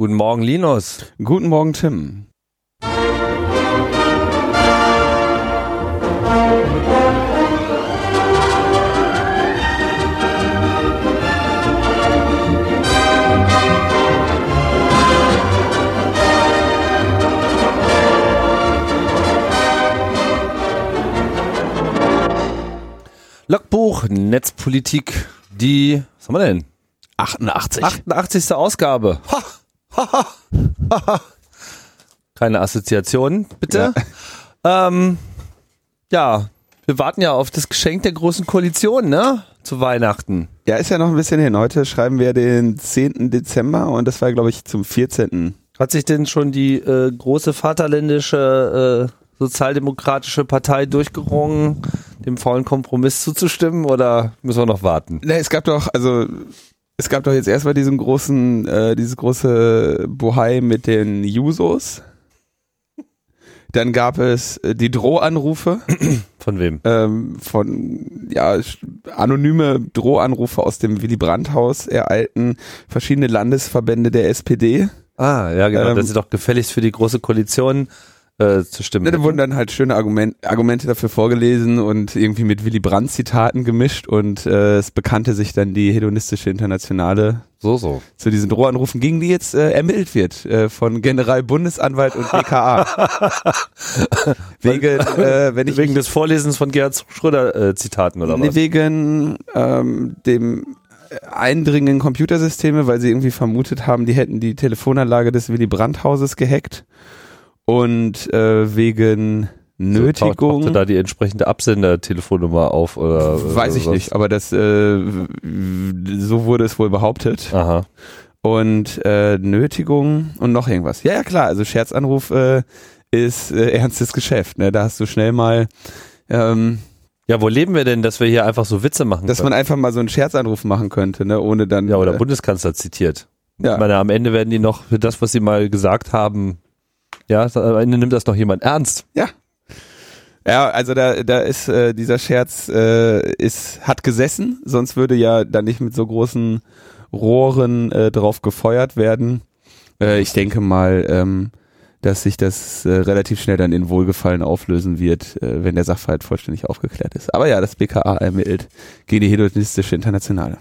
Guten Morgen, Linus. Guten Morgen, Tim. Logbuch Netzpolitik, die, was haben wir denn? 88. 88. Ausgabe. Ha. Keine Assoziation, bitte. Ja. Ähm, ja, wir warten ja auf das Geschenk der großen Koalition, ne? Zu Weihnachten. Ja, ist ja noch ein bisschen hin. Heute schreiben wir den 10. Dezember und das war, glaube ich, zum 14. Hat sich denn schon die äh, große vaterländische äh, sozialdemokratische Partei durchgerungen, dem faulen Kompromiss zuzustimmen oder müssen wir noch warten? Ne, es gab doch, also es gab doch jetzt erstmal diesen großen, äh, dieses große Bohai mit den Jusos. Dann gab es äh, die Drohanrufe. Von wem? Ähm, von, ja, anonyme Drohanrufe aus dem Willy Brandt-Haus ereilten verschiedene Landesverbände der SPD. Ah, ja, genau. Ähm, das ist doch gefälligst für die große Koalition äh, zu stimmen. Da wurden dann halt schöne Argument, Argumente dafür vorgelesen und irgendwie mit Willy Brandt Zitaten gemischt und äh, es bekannte sich dann die hedonistische Internationale so so zu diesen Drohanrufen, gegen die jetzt äh, ermittelt wird äh, von Generalbundesanwalt und BKA. wegen, äh, wenn ich wegen des Vorlesens von Gerhard Schröder äh, Zitaten oder was? Wegen ähm, dem Eindringen in Computersysteme, weil sie irgendwie vermutet haben, die hätten die Telefonanlage des Willy Brandt Hauses gehackt und äh, wegen Nötigung. So, da die entsprechende Absendertelefonnummer auf oder weiß ich was? nicht, aber das äh, so wurde es wohl behauptet. Aha. Und äh, Nötigung und noch irgendwas. Ja, ja klar, also Scherzanruf äh, ist äh, ernstes Geschäft. Ne? Da hast du schnell mal ähm, ja, wo leben wir denn, dass wir hier einfach so Witze machen Dass können? man einfach mal so einen Scherzanruf machen könnte, ne, ohne dann. Ja, oder äh, Bundeskanzler zitiert. Ja. Ich meine, am Ende werden die noch für das, was sie mal gesagt haben, ja, am Ende nimmt das noch jemand ernst. Ja. Ja, also da, da ist äh, dieser Scherz äh, ist hat gesessen, sonst würde ja da nicht mit so großen Rohren äh, drauf gefeuert werden. Äh, ich denke mal, ähm, dass sich das äh, relativ schnell dann in Wohlgefallen auflösen wird, äh, wenn der Sachverhalt vollständig aufgeklärt ist. Aber ja, das BKA ermittelt gegen die hedonistische Internationale.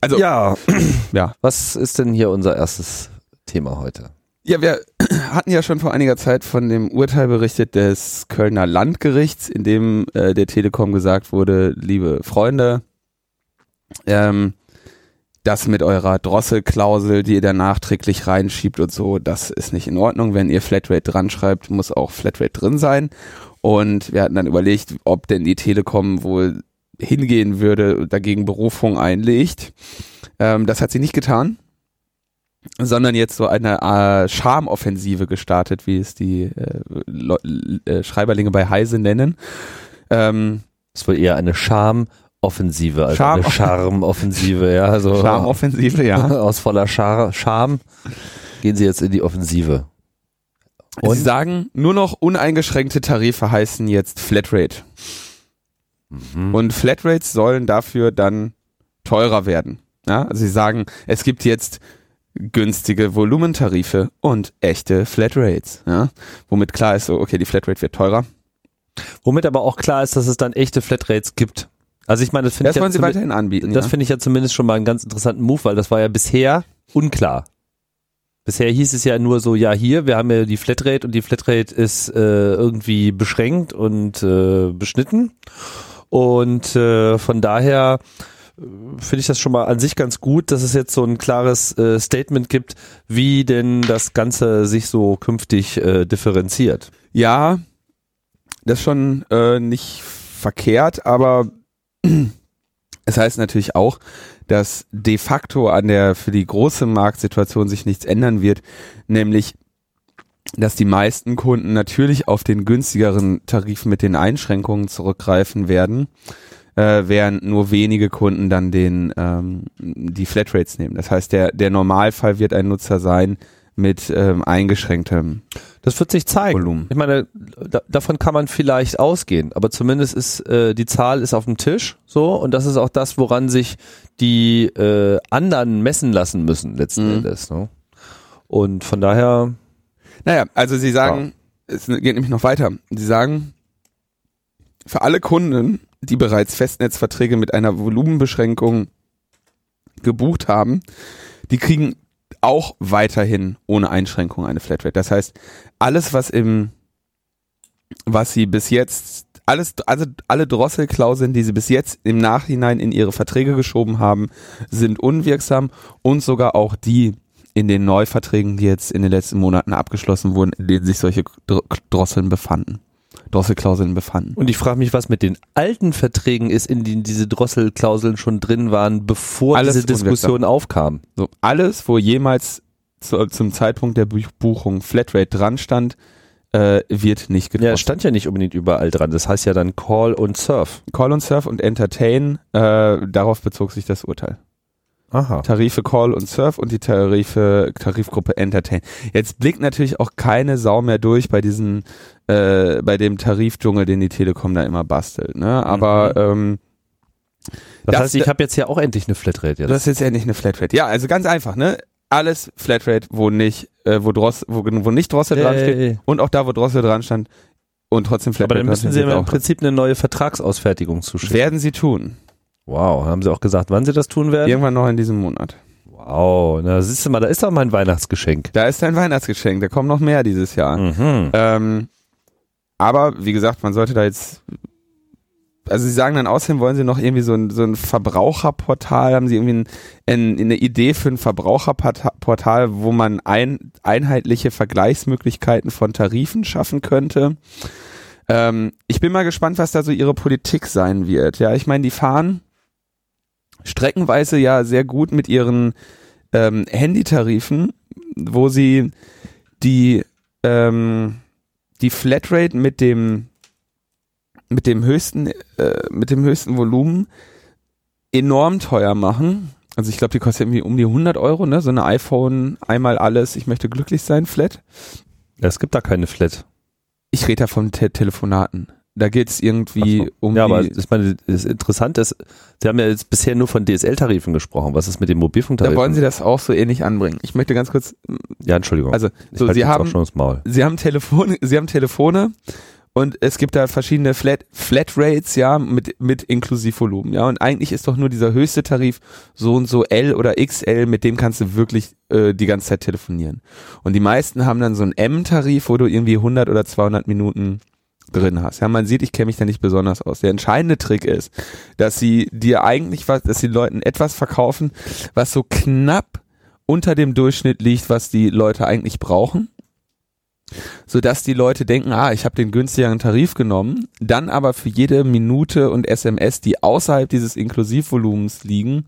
Also ja, ja. Was ist denn hier unser erstes Thema heute? Ja, wir hatten ja schon vor einiger Zeit von dem Urteil berichtet des Kölner Landgerichts, in dem äh, der Telekom gesagt wurde, liebe Freunde, ähm, das mit eurer Drosselklausel, die ihr da nachträglich reinschiebt und so, das ist nicht in Ordnung. Wenn ihr Flatrate dran schreibt, muss auch Flatrate drin sein. Und wir hatten dann überlegt, ob denn die Telekom wohl hingehen würde, dagegen Berufung einlegt. Ähm, das hat sie nicht getan sondern jetzt so eine äh, Charmoffensive gestartet, wie es die äh, äh, Schreiberlinge bei Heise nennen. Ähm, das ist wohl eher eine Charmoffensive, also Charme eine Charmoffensive, ja. Also Charmoffensive, ja. Aus voller Char Charme gehen sie jetzt in die Offensive. Und? Sie sagen, nur noch uneingeschränkte Tarife heißen jetzt Flatrate. Mhm. Und Flatrates sollen dafür dann teurer werden. Ja, also sie sagen, es gibt jetzt günstige Volumentarife und echte Flatrates, ja, womit klar ist, so, okay, die Flatrate wird teurer. Womit aber auch klar ist, dass es dann echte Flatrates gibt. Also ich meine, das finde ich ja sie weiterhin anbieten. Das ja? finde ich ja zumindest schon mal einen ganz interessanten Move, weil das war ja bisher unklar. Bisher hieß es ja nur so, ja hier, wir haben ja die Flatrate und die Flatrate ist äh, irgendwie beschränkt und äh, beschnitten und äh, von daher finde ich das schon mal an sich ganz gut, dass es jetzt so ein klares äh, Statement gibt, wie denn das Ganze sich so künftig äh, differenziert. Ja, das ist schon äh, nicht verkehrt, aber es heißt natürlich auch, dass de facto an der für die große Marktsituation sich nichts ändern wird, nämlich dass die meisten Kunden natürlich auf den günstigeren Tarif mit den Einschränkungen zurückgreifen werden äh, während nur wenige Kunden dann den ähm, die Flatrates nehmen. Das heißt, der der Normalfall wird ein Nutzer sein mit ähm, eingeschränktem. Das wird sich zeigen. Volumen. Ich meine, da, davon kann man vielleicht ausgehen, aber zumindest ist äh, die Zahl ist auf dem Tisch so und das ist auch das, woran sich die äh, anderen messen lassen müssen letzten mhm. Endes. Ne? Und von daher, Naja, also sie sagen, es geht nämlich noch weiter. Sie sagen, für alle Kunden, die bereits Festnetzverträge mit einer Volumenbeschränkung gebucht haben, die kriegen auch weiterhin ohne Einschränkung eine Flatrate. Das heißt, alles, was im, was sie bis jetzt, alles, also alle Drosselklauseln, die sie bis jetzt im Nachhinein in ihre Verträge geschoben haben, sind unwirksam und sogar auch die in den Neuverträgen, die jetzt in den letzten Monaten abgeschlossen wurden, in denen sich solche Dr- Drosseln befanden. Drosselklauseln befanden. und ich frage mich, was mit den alten Verträgen ist, in denen diese Drosselklauseln schon drin waren, bevor Alles diese Diskussion aufkam. So, alles, wo jemals zu, zum Zeitpunkt der Buch- Buchung Flatrate dran stand, äh, wird nicht Ja, es gedrosselt. stand ja nicht unbedingt überall dran. Das heißt ja dann Call und Surf. Call und Surf und Entertain, äh, darauf bezog sich das Urteil. Aha. Tarife Call und Surf und die Tarife, Tarifgruppe Entertain. Jetzt blickt natürlich auch keine Sau mehr durch bei diesen, äh, bei dem Tarifdschungel, den die Telekom da immer bastelt. Ne? Aber ähm, Das, Das- heißt, ich habe jetzt ja auch endlich eine Flatrate. Jetzt. das ist jetzt endlich eine Flatrate. Ja, also ganz einfach, ne? Alles Flatrate, wo nicht, äh, wo, Dross, wo, wo nicht Drossel dran steht Yay. und auch da, wo Drossel dran stand und trotzdem Flatrate Aber dann müssen sie im Prinzip eine neue Vertragsausfertigung zuschicken. werden sie tun. Wow, haben sie auch gesagt, wann sie das tun werden? Irgendwann noch in diesem Monat. Wow, na siehst du mal, da ist doch mein Weihnachtsgeschenk. Da ist dein Weihnachtsgeschenk, da kommen noch mehr dieses Jahr. Mhm. Ähm, aber wie gesagt, man sollte da jetzt. Also sie sagen dann außerdem wollen sie noch irgendwie so ein, so ein Verbraucherportal, haben sie irgendwie ein, ein, eine Idee für ein Verbraucherportal, wo man ein, einheitliche Vergleichsmöglichkeiten von Tarifen schaffen könnte. Ähm, ich bin mal gespannt, was da so ihre Politik sein wird. Ja, ich meine, die fahren streckenweise ja sehr gut mit ihren ähm, Handytarifen, wo sie die ähm, die Flatrate mit dem mit dem höchsten äh, mit dem höchsten Volumen enorm teuer machen. Also ich glaube, die kostet irgendwie um die 100 Euro, ne? So eine iPhone einmal alles. Ich möchte glücklich sein, Flat. Ja, es gibt da keine Flat. Ich rede da von Te Telefonaten. Da geht's irgendwie Ach so. um ja, aber ich meine, das Interessante ist, Sie haben ja jetzt bisher nur von DSL-Tarifen gesprochen. Was ist mit den da Mobilfunktarifen? wollen sie das auch so ähnlich anbringen. Ich möchte ganz kurz, ja, Entschuldigung. also so, sie haben schon das Maul. Sie haben Telefone, Sie haben Telefone und es gibt da verschiedene Flat, Flatrates, ja, mit, mit Inklusivvolumen, ja. Und eigentlich ist doch nur dieser höchste Tarif so und so L oder XL, mit dem kannst du wirklich äh, die ganze Zeit telefonieren. Und die meisten haben dann so einen M-Tarif, wo du irgendwie 100 oder 200 Minuten drin hast. Ja, man sieht, ich kenne mich da nicht besonders aus. Der entscheidende Trick ist, dass sie dir eigentlich was, dass die Leuten etwas verkaufen, was so knapp unter dem Durchschnitt liegt, was die Leute eigentlich brauchen sodass die Leute denken, ah, ich habe den günstigeren Tarif genommen, dann aber für jede Minute und SMS, die außerhalb dieses Inklusivvolumens liegen,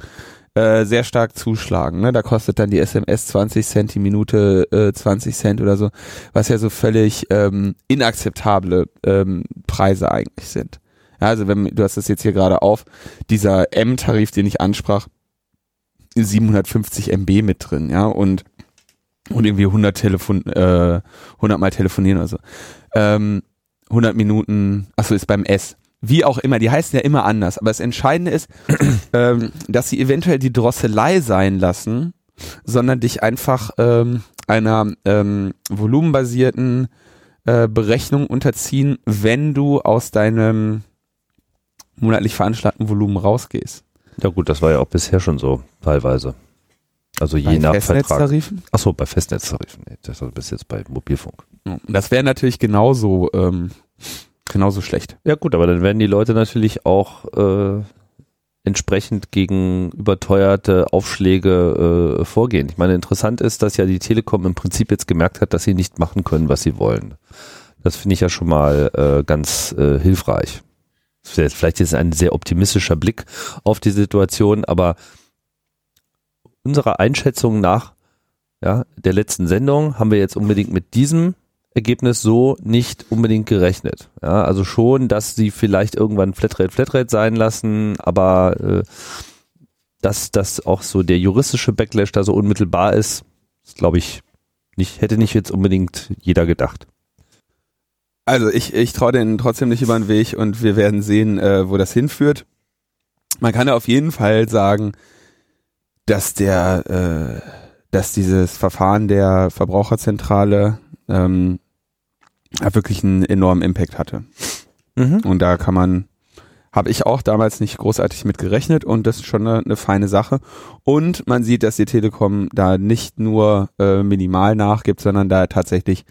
äh, sehr stark zuschlagen. Ne? Da kostet dann die SMS 20 Cent die Minute, äh, 20 Cent oder so, was ja so völlig ähm, inakzeptable ähm, Preise eigentlich sind. Ja, also wenn du hast das jetzt hier gerade auf, dieser M-Tarif, den ich ansprach, 750 MB mit drin, ja, und und irgendwie 100 Telefon, äh, 100 mal telefonieren oder so. Ähm, 100 Minuten, achso, ist beim S. Wie auch immer, die heißen ja immer anders. Aber das Entscheidende ist, ähm, dass sie eventuell die Drosselei sein lassen, sondern dich einfach ähm, einer ähm, volumenbasierten äh, Berechnung unterziehen, wenn du aus deinem monatlich veranschlagten Volumen rausgehst. Ja gut, das war ja auch bisher schon so, teilweise. Also je Bei nach Vertrag. Festnetztarifen? Achso, bei Festnetztarifen. Nee, das war bis jetzt bei Mobilfunk. Das wäre natürlich genauso, ähm, genauso schlecht. Ja gut, aber dann werden die Leute natürlich auch äh, entsprechend gegen überteuerte Aufschläge äh, vorgehen. Ich meine, interessant ist, dass ja die Telekom im Prinzip jetzt gemerkt hat, dass sie nicht machen können, was sie wollen. Das finde ich ja schon mal äh, ganz äh, hilfreich. Das ist vielleicht jetzt ein sehr optimistischer Blick auf die Situation, aber unserer Einschätzung nach ja, der letzten Sendung haben wir jetzt unbedingt mit diesem Ergebnis so nicht unbedingt gerechnet. Ja, also schon, dass sie vielleicht irgendwann Flatrate Flatrate sein lassen, aber äh, dass das auch so der juristische Backlash da so unmittelbar ist, glaube ich nicht, hätte nicht jetzt unbedingt jeder gedacht. Also ich, ich traue denen trotzdem nicht über den Weg und wir werden sehen, äh, wo das hinführt. Man kann ja auf jeden Fall sagen, dass der, äh, dass dieses Verfahren der Verbraucherzentrale ähm, wirklich einen enormen Impact hatte. Mhm. Und da kann man, habe ich auch damals nicht großartig mit gerechnet und das ist schon eine, eine feine Sache. Und man sieht, dass die Telekom da nicht nur äh, minimal nachgibt, sondern da tatsächlich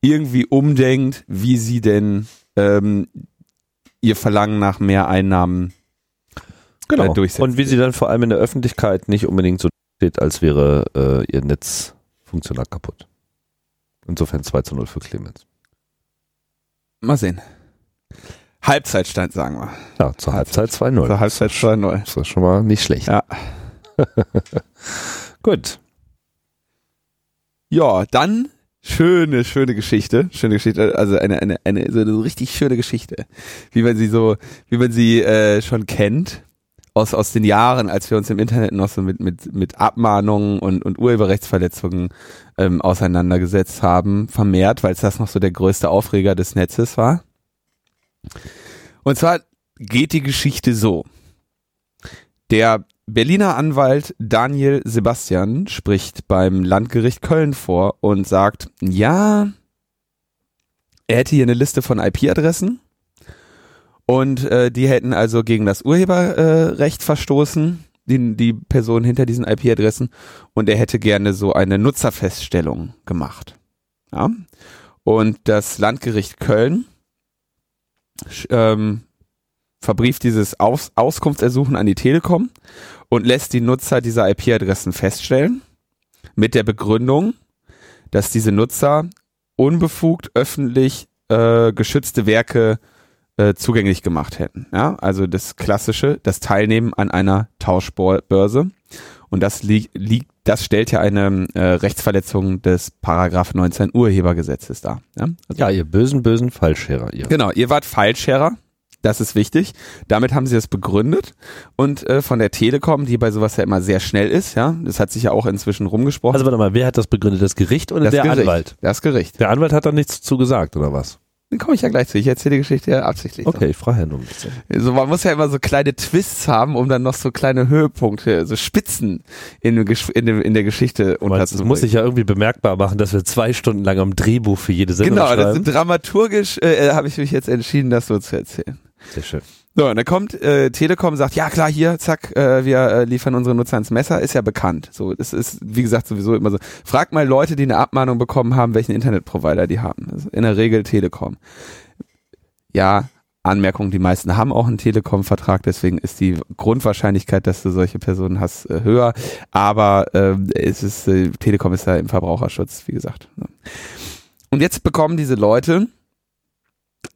irgendwie umdenkt, wie sie denn ähm, ihr Verlangen nach mehr Einnahmen Genau. äh, durchsetzt. Und wie sie dann vor allem in der Öffentlichkeit nicht unbedingt so steht, als wäre äh, ihr Netz funktional kaputt. Insofern 2 zu 0 für Clemens. Mal sehen. Halbzeitstand, sagen wir. Ja, zur Halbzeit 2-0. Zur Halbzeit 2-0. Das ist schon mal nicht schlecht. Ja. Gut. Ja, dann schöne, schöne Geschichte. Schöne Geschichte, also eine, eine, eine, so eine richtig schöne Geschichte. Wie man sie so, wie man sie äh, schon kennt. Aus, aus den Jahren, als wir uns im Internet noch so mit, mit, mit Abmahnungen und, und Urheberrechtsverletzungen ähm, auseinandergesetzt haben, vermehrt, weil es das noch so der größte Aufreger des Netzes war. Und zwar geht die Geschichte so. Der Berliner Anwalt Daniel Sebastian spricht beim Landgericht Köln vor und sagt, ja, er hätte hier eine Liste von IP-Adressen und äh, die hätten also gegen das Urheberrecht verstoßen, die, die Person hinter diesen IP-Adressen und er hätte gerne so eine Nutzerfeststellung gemacht. Ja? Und das Landgericht Köln ähm, verbrieft dieses Aus Auskunftsersuchen an die Telekom und lässt die Nutzer dieser IP-Adressen feststellen mit der Begründung, dass diese Nutzer unbefugt öffentlich äh, geschützte Werke äh, zugänglich gemacht hätten. Ja, also das klassische, das Teilnehmen an einer Tauschbörse und das liegt, liegt das stellt ja eine äh, Rechtsverletzung des Paragraph 19 Urhebergesetzes dar. Ja? Also Ja, ihr bösen, bösen Fallscherer, ihr. Genau, ihr wart Fallscherer. Das ist wichtig. Damit haben sie das begründet. Und äh, von der Telekom, die bei sowas ja immer sehr schnell ist, ja, das hat sich ja auch inzwischen rumgesprochen. Also warte mal, wer hat das begründet? Das Gericht oder das der Gericht. Anwalt? Das Gericht. Der Anwalt hat da nichts zu gesagt, oder was? Dann komme ich ja gleich zu. Ich erzähle die Geschichte ja absichtlich. Okay, ich frage ja nur ein bisschen. So, man muss ja immer so kleine Twists haben, um dann noch so kleine Höhepunkte, so Spitzen in, in, in der Geschichte meinst, Es muss sich ja irgendwie bemerkbar machen, dass wir zwei Stunden lang am Drehbuch für jede Sendung Genau, das schreiben. sind dramaturgisch äh, habe ich mich jetzt entschieden, das so zu erzählen. Sehr schön. So, und dann kommt äh, Telekom, sagt, ja klar, hier, zack, äh, wir äh, liefern unsere Nutzer ans Messer, ist ja bekannt. So, das ist, wie gesagt, sowieso immer so. Frag mal Leute, die eine Abmahnung bekommen haben, welchen Internetprovider die haben. In der Regel Telekom. Ja, Anmerkung, die meisten haben auch einen Telekom-Vertrag, deswegen ist die Grundwahrscheinlichkeit, dass du solche Personen hast, äh, höher. Aber ähm, es ist, äh, Telekom ist ja im Verbraucherschutz, wie gesagt. Und jetzt bekommen diese Leute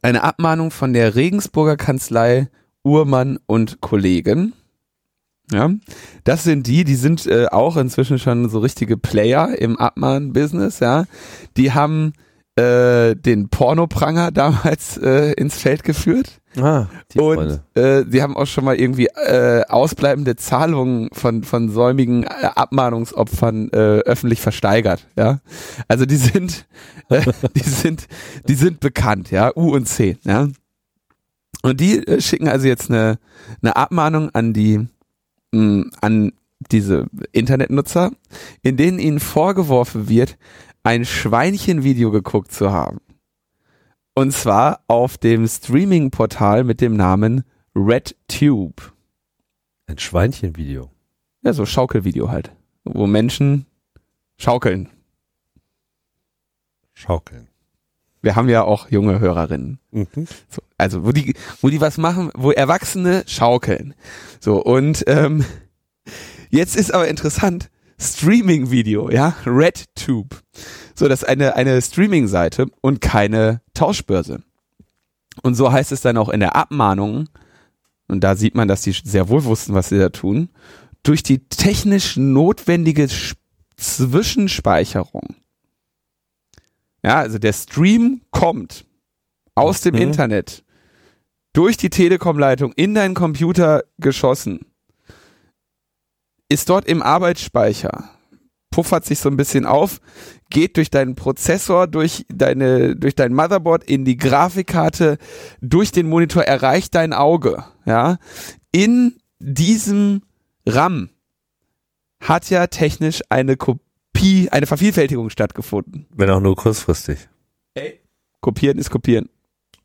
eine Abmahnung von der Regensburger Kanzlei Uhrmann und Kollegen. Ja, das sind die, die sind äh, auch inzwischen schon so richtige Player im Abmahn-Business, ja. Die haben äh, den Pornopranger damals äh, ins Feld geführt Ah, die und äh, sie haben auch schon mal irgendwie äh, ausbleibende Zahlungen von von säumigen äh, Abmahnungsopfern äh, öffentlich versteigert, ja. Also die sind äh, die sind die sind bekannt, ja, U und C, ja. Und die äh, schicken also jetzt eine eine Abmahnung an die mh, an diese Internetnutzer, in denen ihnen vorgeworfen wird, ein Schweinchenvideo geguckt zu haben. Und zwar auf dem Streaming-Portal mit dem Namen RedTube. Ein Schweinchenvideo. Ja, so Schaukelvideo halt. Wo Menschen schaukeln. Schaukeln. Wir haben ja auch junge Hörerinnen. Mhm. So, also wo die, wo die was machen, wo Erwachsene schaukeln. So, und ähm, jetzt ist aber interessant, Streaming-Video, ja, RedTube. So, das ist eine, eine Streaming-Seite und keine Tauschbörse. Und so heißt es dann auch in der Abmahnung, und da sieht man, dass die sehr wohl wussten, was sie da tun, durch die technisch notwendige Sch- Zwischenspeicherung. Ja, also der Stream kommt aus dem Mhm. Internet durch die Telekom-Leitung in deinen Computer geschossen, ist dort im Arbeitsspeicher, puffert sich so ein bisschen auf, geht durch deinen Prozessor, durch deine, durch dein Motherboard in die Grafikkarte, durch den Monitor erreicht dein Auge, ja. In diesem RAM hat ja technisch eine Kopie eine Vervielfältigung stattgefunden. Wenn auch nur kurzfristig. Ey. Kopieren ist kopieren.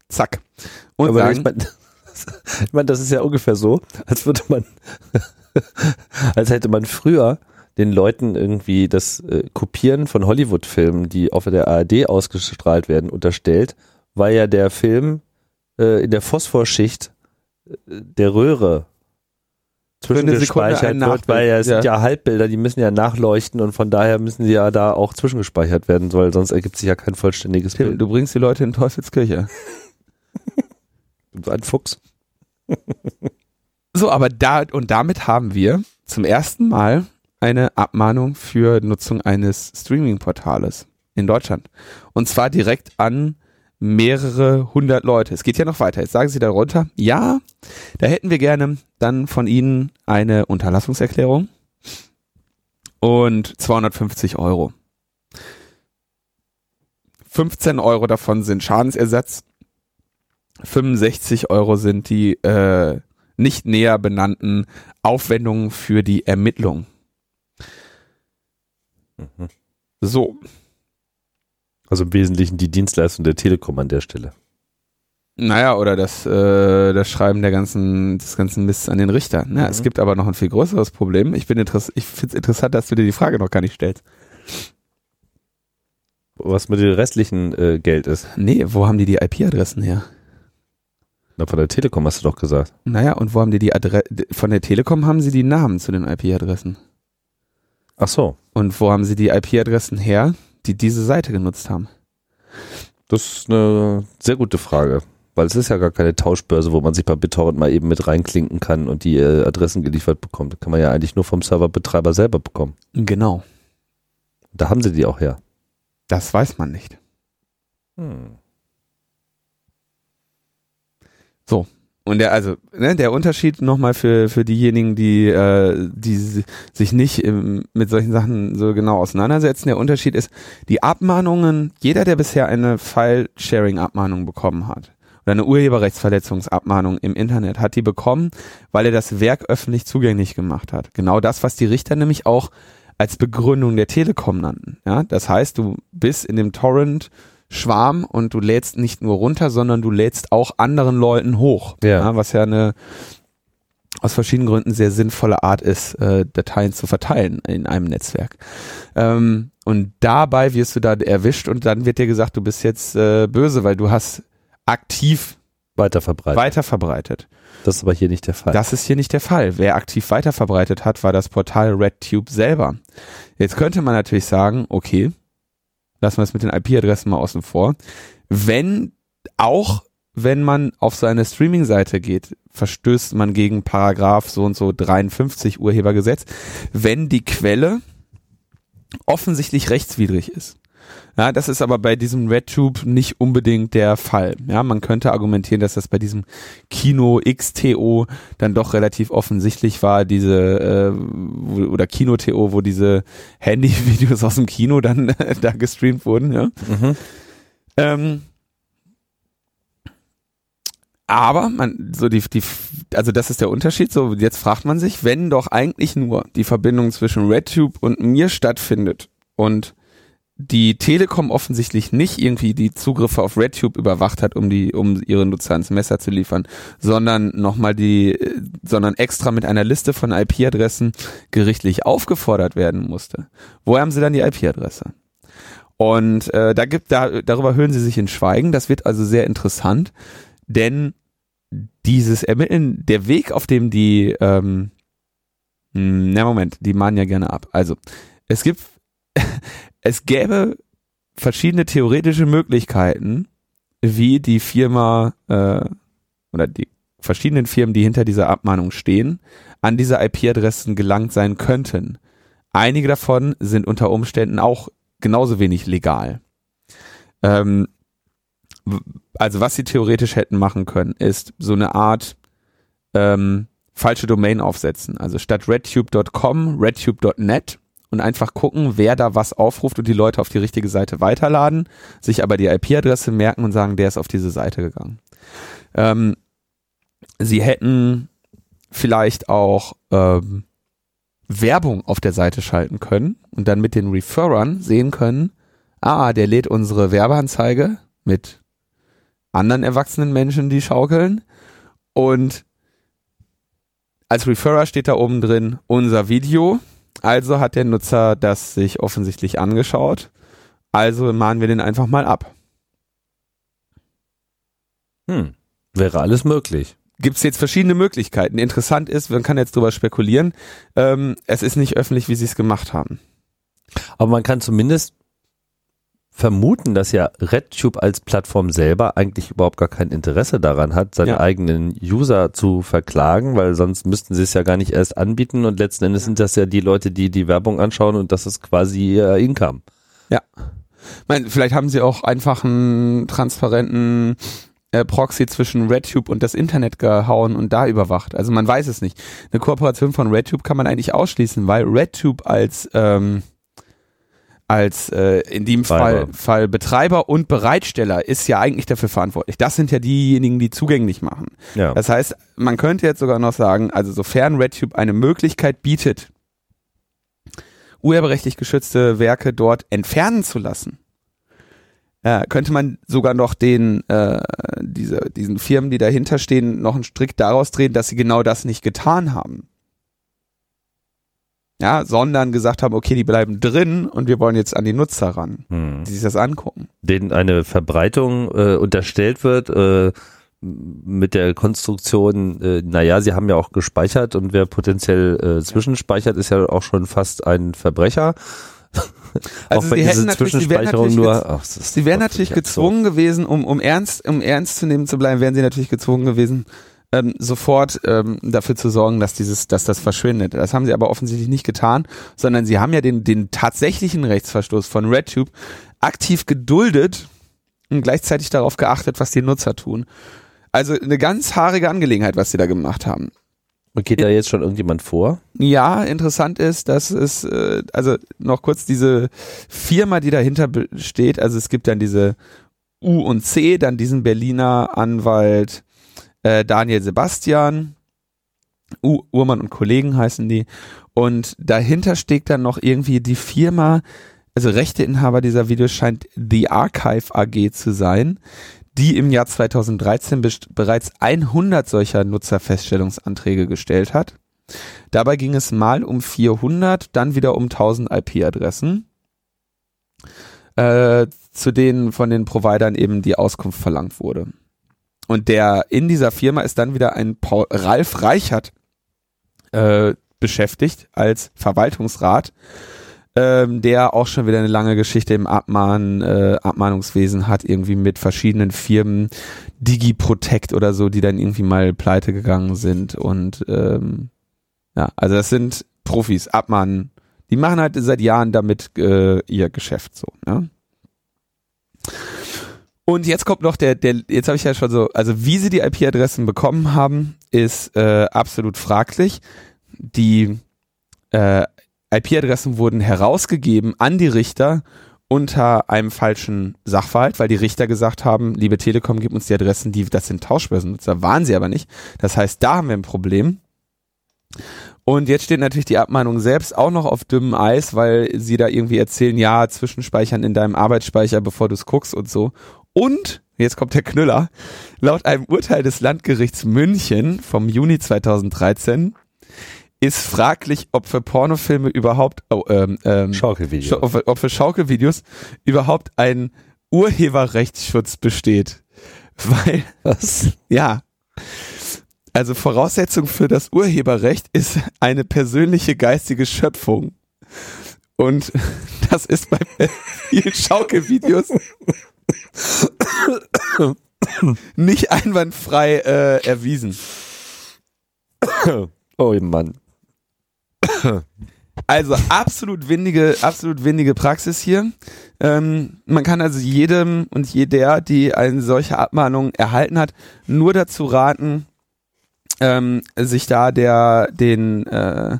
Zack. Und Aber sagen, ich meine, das ist ja ungefähr so, als würde man, als hätte man früher den Leuten irgendwie das äh, Kopieren von Hollywood-Filmen, die auf der ARD ausgestrahlt werden, unterstellt, weil ja der Film äh, in der Phosphorschicht äh, der Röhre zwischengespeichert wird, weil ja es sind Ja. ja Halbbilder, die müssen ja nachleuchten und von daher müssen sie ja da auch zwischengespeichert werden, weil sonst ergibt sich ja kein vollständiges Tim, Bild. du bringst die Leute in Teufelskirche. Du ein Fuchs. So, aber da und damit haben wir zum ersten Mal eine Abmahnung für Nutzung eines Streaming-Portales in Deutschland. Und zwar direkt an mehrere hundert Leute. Es geht ja noch weiter. Jetzt sagen Sie darunter, ja, da hätten wir gerne dann von Ihnen eine Unterlassungserklärung und 250 Euro. 15 Euro davon sind Schadensersatz. 65 Euro sind die äh, nicht näher benannten Aufwendungen für die Ermittlung. Mhm. So, Also im Wesentlichen die Dienstleistung der Telekom an der Stelle. naja, oder das, äh, das Schreiben der ganzen, des ganzen Mists an den Richter. Ja, Es Mhm. gibt aber noch ein viel größeres Problem. Ich bin interess ich finde es interessant, dass du dir die Frage noch gar nicht stellst. Was mit dem restlichen äh, Geld ist. Nee, wo haben die die IP-Adressen her? Na, von der Telekom hast du doch gesagt. Naja, und wo haben die die Adresse, von der Telekom haben sie die Namen zu den IP-Adressen. Ach so. Und wo haben sie die IP-Adressen her, die diese Seite genutzt haben? Das ist eine sehr gute Frage. Weil es ist ja gar keine Tauschbörse, wo man sich bei BitTorrent mal eben mit reinklinken kann und die äh, Adressen geliefert bekommt. Das kann man ja eigentlich nur vom Serverbetreiber selber bekommen. Genau. Da haben sie die auch her. Das weiß man nicht. Hm. Und der, also, ne, der Unterschied nochmal für, für diejenigen, die, äh, die si- sich nicht im, mit solchen Sachen so genau auseinandersetzen, der Unterschied ist, die Abmahnungen, jeder, der bisher eine File-Sharing-Abmahnung bekommen hat, oder eine Urheberrechtsverletzungsabmahnung im Internet, hat die bekommen, weil er das Werk öffentlich zugänglich gemacht hat. Genau das, was die Richter nämlich auch als Begründung der Telekom nannten. Ja, das heißt, du bist in dem Torrent Schwarm und du lädst nicht nur runter, sondern du lädst auch anderen Leuten hoch. Ja. was ja eine aus verschiedenen Gründen sehr sinnvolle Art ist, äh, Dateien zu verteilen in einem Netzwerk. Ähm, und dabei wirst du da erwischt und dann wird dir gesagt, du bist jetzt äh, böse, weil du hast aktiv Weiter verbreitet. weiter verbreitet. Das ist aber hier nicht der Fall. Das ist hier nicht der Fall. Wer aktiv weiter verbreitet hat, war das Portal RedTube selber. Jetzt könnte man natürlich sagen, okay, lassen wir es mit den IP-Adressen mal außen vor. Wenn, auch wenn man auf so eine Streaming-Seite geht, verstößt man gegen Paragraph so und so 53 Urhebergesetz, wenn die Quelle offensichtlich rechtswidrig ist. Ja, das ist aber bei diesem RedTube nicht unbedingt der Fall. Ja, man könnte argumentieren, dass das bei diesem Kino XTO dann doch relativ offensichtlich war, diese äh, oder Kino-TO, wo diese Handy-Videos aus dem Kino dann da gestreamt wurden. Ja. Mhm. Ähm, aber man, so die, die, also das ist der Unterschied. So, jetzt fragt man sich, wenn doch eigentlich nur die Verbindung zwischen RedTube und mir stattfindet und die Telekom offensichtlich nicht irgendwie die Zugriffe auf RedTube überwacht hat, um die, um ihre Nutzer ans Messer zu liefern, sondern nochmal die, äh, sondern extra mit einer Liste von IP-Adressen gerichtlich aufgefordert werden musste. Woher haben sie dann die IP-Adresse? Und äh, da gibt, da, darüber hören sie sich in Schweigen. Das wird also sehr interessant, denn dieses Ermitteln, der Weg, auf dem die, ähm, hm, na Moment, die mahnen ja gerne ab. Also es gibt, es gäbe verschiedene theoretische Möglichkeiten, wie die Firma äh, oder die verschiedenen Firmen, die hinter dieser Abmahnung stehen, an diese IP-Adressen gelangt sein könnten. Einige davon sind unter Umständen auch genauso wenig legal. Ähm, also was sie theoretisch hätten machen können, ist so eine Art ähm, falsche Domain aufsetzen. Also statt redtube.com, redtube.net und einfach gucken, wer da was aufruft und die Leute auf die richtige Seite weiterladen, sich aber die IP-Adresse merken und sagen, der ist auf diese Seite gegangen. Ähm, sie hätten vielleicht auch ähm, Werbung auf der Seite schalten können und dann mit den Referrern sehen können, ah, der lädt unsere Werbeanzeige mit anderen erwachsenen Menschen, die schaukeln und als Referrer steht da oben drin unser Video. Also hat der Nutzer das sich offensichtlich angeschaut. Also mahnen wir den einfach mal ab. Hm. Wäre alles möglich. Gibt es jetzt verschiedene Möglichkeiten. Interessant ist, man kann jetzt drüber spekulieren, ähm, es ist nicht öffentlich, wie sie es gemacht haben. Aber man kann zumindest vermuten, dass ja RedTube als Plattform selber eigentlich überhaupt gar kein Interesse daran hat, seine Ja. eigenen User zu verklagen, weil sonst müssten sie es ja gar nicht erst anbieten und letzten Endes sind das ja die Leute, die die Werbung anschauen und das ist quasi ihr Income. Ja. Ich meine, vielleicht haben sie auch einfach einen transparenten äh, Proxy zwischen RedTube und das Internet gehauen und da überwacht. Also man weiß es nicht. Eine Kooperation von RedTube kann man eigentlich ausschließen, weil RedTube als ähm, als äh, in dem Fall, Betreiber. Fall Betreiber und Bereitsteller ist ja eigentlich dafür verantwortlich. Das sind ja diejenigen, die zugänglich machen. Ja. Das heißt, man könnte jetzt sogar noch sagen, also sofern RedTube eine Möglichkeit bietet, urheberrechtlich geschützte Werke dort entfernen zu lassen, äh, könnte man sogar noch den äh, diese, diesen Firmen, die dahinter stehen, noch einen Strick daraus drehen, dass sie genau das nicht getan haben. Ja, sondern gesagt haben, okay, die bleiben drin und wir wollen jetzt an die Nutzer ran, Hm. die sich das angucken. denen eine Verbreitung äh, unterstellt wird äh, mit der Konstruktion, äh, naja, sie haben ja auch gespeichert und wer potenziell äh, zwischenspeichert, ist ja auch schon fast ein Verbrecher. Also auch wenn sie hätten diese natürlich- sie wären Zwischenspeicherung natürlich nur, ist Sie wären natürlich gezwungen gewesen, um, um ernst, um ernst zu nehmen zu bleiben, wären sie natürlich gezwungen gewesen, ähm, sofort ähm, dafür zu sorgen, dass dieses, dass das verschwindet. Das haben sie aber offensichtlich nicht getan, sondern sie haben ja den, den tatsächlichen Rechtsverstoß von RedTube aktiv geduldet und gleichzeitig darauf geachtet, was die Nutzer tun. Also eine ganz haarige Angelegenheit, was sie da gemacht haben. Und geht da jetzt schon irgendjemand vor? Ja, interessant ist, dass es, äh, also noch kurz diese Firma, die dahinter steht, also es gibt dann diese U und C, dann diesen Berliner Anwalt äh, Daniel Sebastian, U, Uhrmann und Kollegen heißen die, und dahinter steckt dann noch irgendwie die Firma, also Rechteinhaber dieser Videos scheint The Archive AG zu sein, die im Jahr 2013 best- bereits 100 solcher Nutzerfeststellungsanträge gestellt hat. Dabei ging es mal um 400, dann wieder um 1000 IP-Adressen, äh, zu denen von den Providern eben die Auskunft verlangt wurde. Und der in dieser Firma ist dann wieder ein Paul, Ralf Reichert äh, beschäftigt als Verwaltungsrat, ähm, der auch schon wieder eine lange Geschichte im Abmahn, äh, Abmahnungswesen hat, irgendwie mit verschiedenen Firmen, DigiProtect oder so, die dann irgendwie mal pleite gegangen sind und ähm, ja, also das sind Profis, Abmahnen. Die machen halt seit Jahren damit äh, ihr Geschäft so, ne? Und jetzt kommt noch der, der, jetzt habe ich ja schon so, also wie sie die IP-Adressen bekommen haben, ist äh, absolut fraglich. Die äh, IP-Adressen wurden herausgegeben an die Richter unter einem falschen Sachverhalt, weil die Richter gesagt haben, liebe Telekom, gib uns die Adressen, die, das sind Tauschbörsennutzer, waren sie aber nicht. Das heißt, da haben wir ein Problem. Und jetzt steht natürlich die Abmahnung selbst auch noch auf dünnem Eis, weil sie da irgendwie erzählen, ja, zwischenspeichern in deinem Arbeitsspeicher, bevor du es guckst und so. Und, jetzt kommt der Knüller, laut einem Urteil des Landgerichts München vom Juni 2013 ist fraglich, ob für Pornofilme überhaupt, oh, ähm, ähm, Schaukelvideo. Schau- ob, ob für Schaukelvideos überhaupt ein Urheberrechtsschutz besteht. Weil, Was? ja, also Voraussetzung für das Urheberrecht ist eine persönliche geistige Schöpfung. Und das ist bei vielen Schaukelvideos nicht einwandfrei äh, erwiesen. Oh Mann. Also absolut windige, absolut windige Praxis hier. Ähm, man kann also jedem und jeder, die eine solche Abmahnung erhalten hat, nur dazu raten, ähm, sich da der den äh,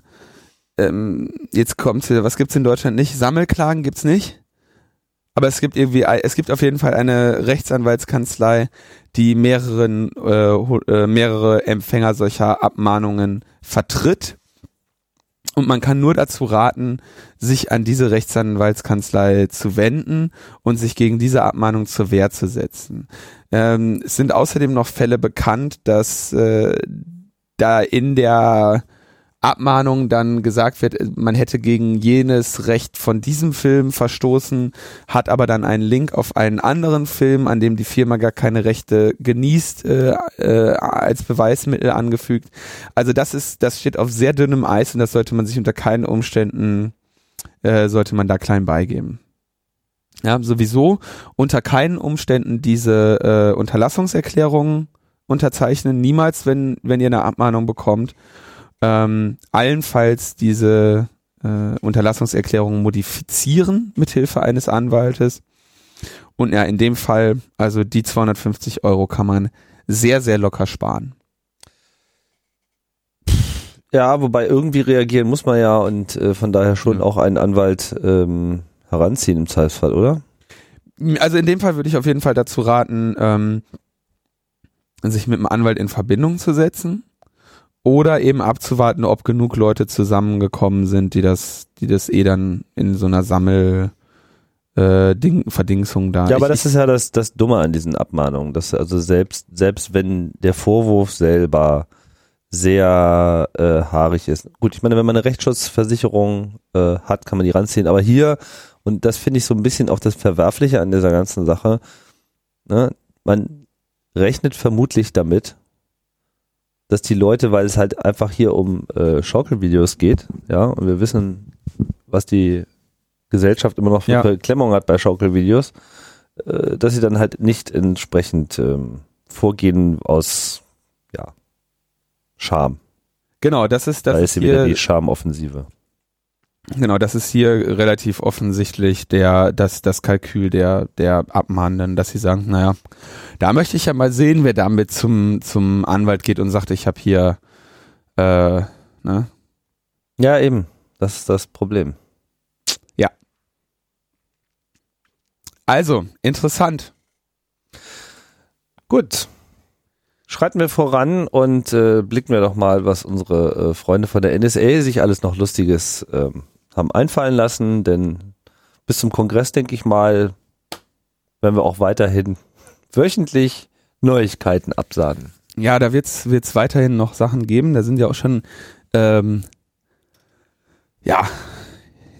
ähm, jetzt kommt was gibt's in Deutschland nicht Sammelklagen gibt's nicht, aber es gibt irgendwie es gibt auf jeden Fall eine Rechtsanwaltskanzlei, die mehreren äh, äh, mehrere Empfänger solcher Abmahnungen vertritt Und man kann nur dazu raten, sich an diese Rechtsanwaltskanzlei zu wenden und sich gegen diese Abmahnung zur Wehr zu setzen. Ähm, es sind außerdem noch Fälle bekannt, dass äh, da in der Abmahnung dann gesagt wird, man hätte gegen jenes Recht von diesem Film verstoßen, hat aber dann einen Link auf einen anderen Film, an dem die Firma gar keine Rechte genießt, äh, äh, als Beweismittel angefügt. Also das ist, das steht auf sehr dünnem Eis und das sollte man sich unter keinen Umständen, äh, sollte man da klein beigeben. Ja, sowieso unter keinen Umständen diese äh, Unterlassungserklärung unterzeichnen, niemals, wenn, wenn ihr eine Abmahnung bekommt ähm, allenfalls diese äh, Unterlassungserklärung modifizieren mithilfe eines Anwaltes. Und ja, in dem Fall, also die 250 Euro kann man sehr, sehr locker sparen. Ja, wobei irgendwie reagieren muss man ja und äh, von daher schon mhm. auch einen Anwalt ähm, heranziehen im Zweifelsfall, oder? Also in dem Fall würde ich auf jeden Fall dazu raten, ähm, sich mit einem Anwalt in Verbindung zu setzen oder eben abzuwarten, ob genug Leute zusammengekommen sind, die das, die das eh dann in so einer Sammel äh, Ding, Verdingsung da. Ja, aber ich, das ist ja das, das Dumme an diesen Abmahnungen, dass also selbst, selbst wenn der Vorwurf selber sehr äh, haarig ist. Gut, ich meine, wenn man eine Rechtsschutzversicherung äh, hat, kann man die ranziehen, aber hier, und das finde ich so ein bisschen auch das Verwerfliche an dieser ganzen Sache, ne, man rechnet vermutlich damit, dass die Leute, weil es halt einfach hier um äh, Schaukelvideos geht, ja, und wir wissen, was die Gesellschaft immer noch für ja. Beklemmung hat bei Schaukelvideos, äh, dass sie dann halt nicht entsprechend ähm, vorgehen aus, ja, Scham. Genau, das ist das. Da ist sie wieder die Schamoffensive. Genau, das ist hier relativ offensichtlich der, das, das Kalkül der, der Abmahnenden, dass sie sagen, naja, da möchte ich ja mal sehen, wer damit zum, zum Anwalt geht und sagt, ich habe hier, äh, ne? Ja, eben. Das ist das Problem. Ja. Also, interessant. Gut. Schreiten wir voran und äh, blicken wir doch mal, was unsere äh, Freunde von der NSA sich alles noch Lustiges ähm, haben einfallen lassen, denn bis zum Kongress, denke ich mal, werden wir auch weiterhin wöchentlich Neuigkeiten absagen. Ja, da wird es weiterhin noch Sachen geben. Da sind ja auch schon ähm, ja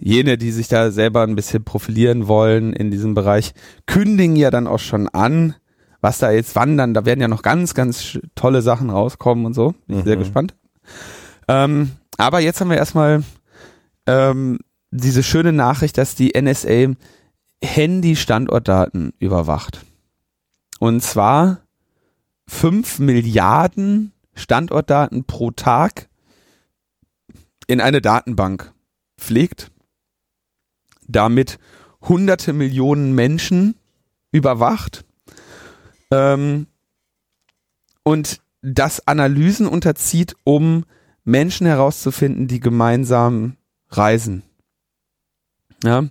jene, die sich da selber ein bisschen profilieren wollen in diesem Bereich, kündigen ja dann auch schon an, was da jetzt wandern. Da werden ja noch ganz, ganz tolle Sachen rauskommen und so. Bin mhm. sehr gespannt. Ähm, aber jetzt haben wir erstmal ähm, diese schöne Nachricht, dass die NSA Handy-Standortdaten überwacht. Und zwar fünf Milliarden Standortdaten pro Tag in eine Datenbank pflegt, damit hunderte Millionen Menschen überwacht ähm, und das Analysen unterzieht, um Menschen herauszufinden, die gemeinsam reisen. Ja,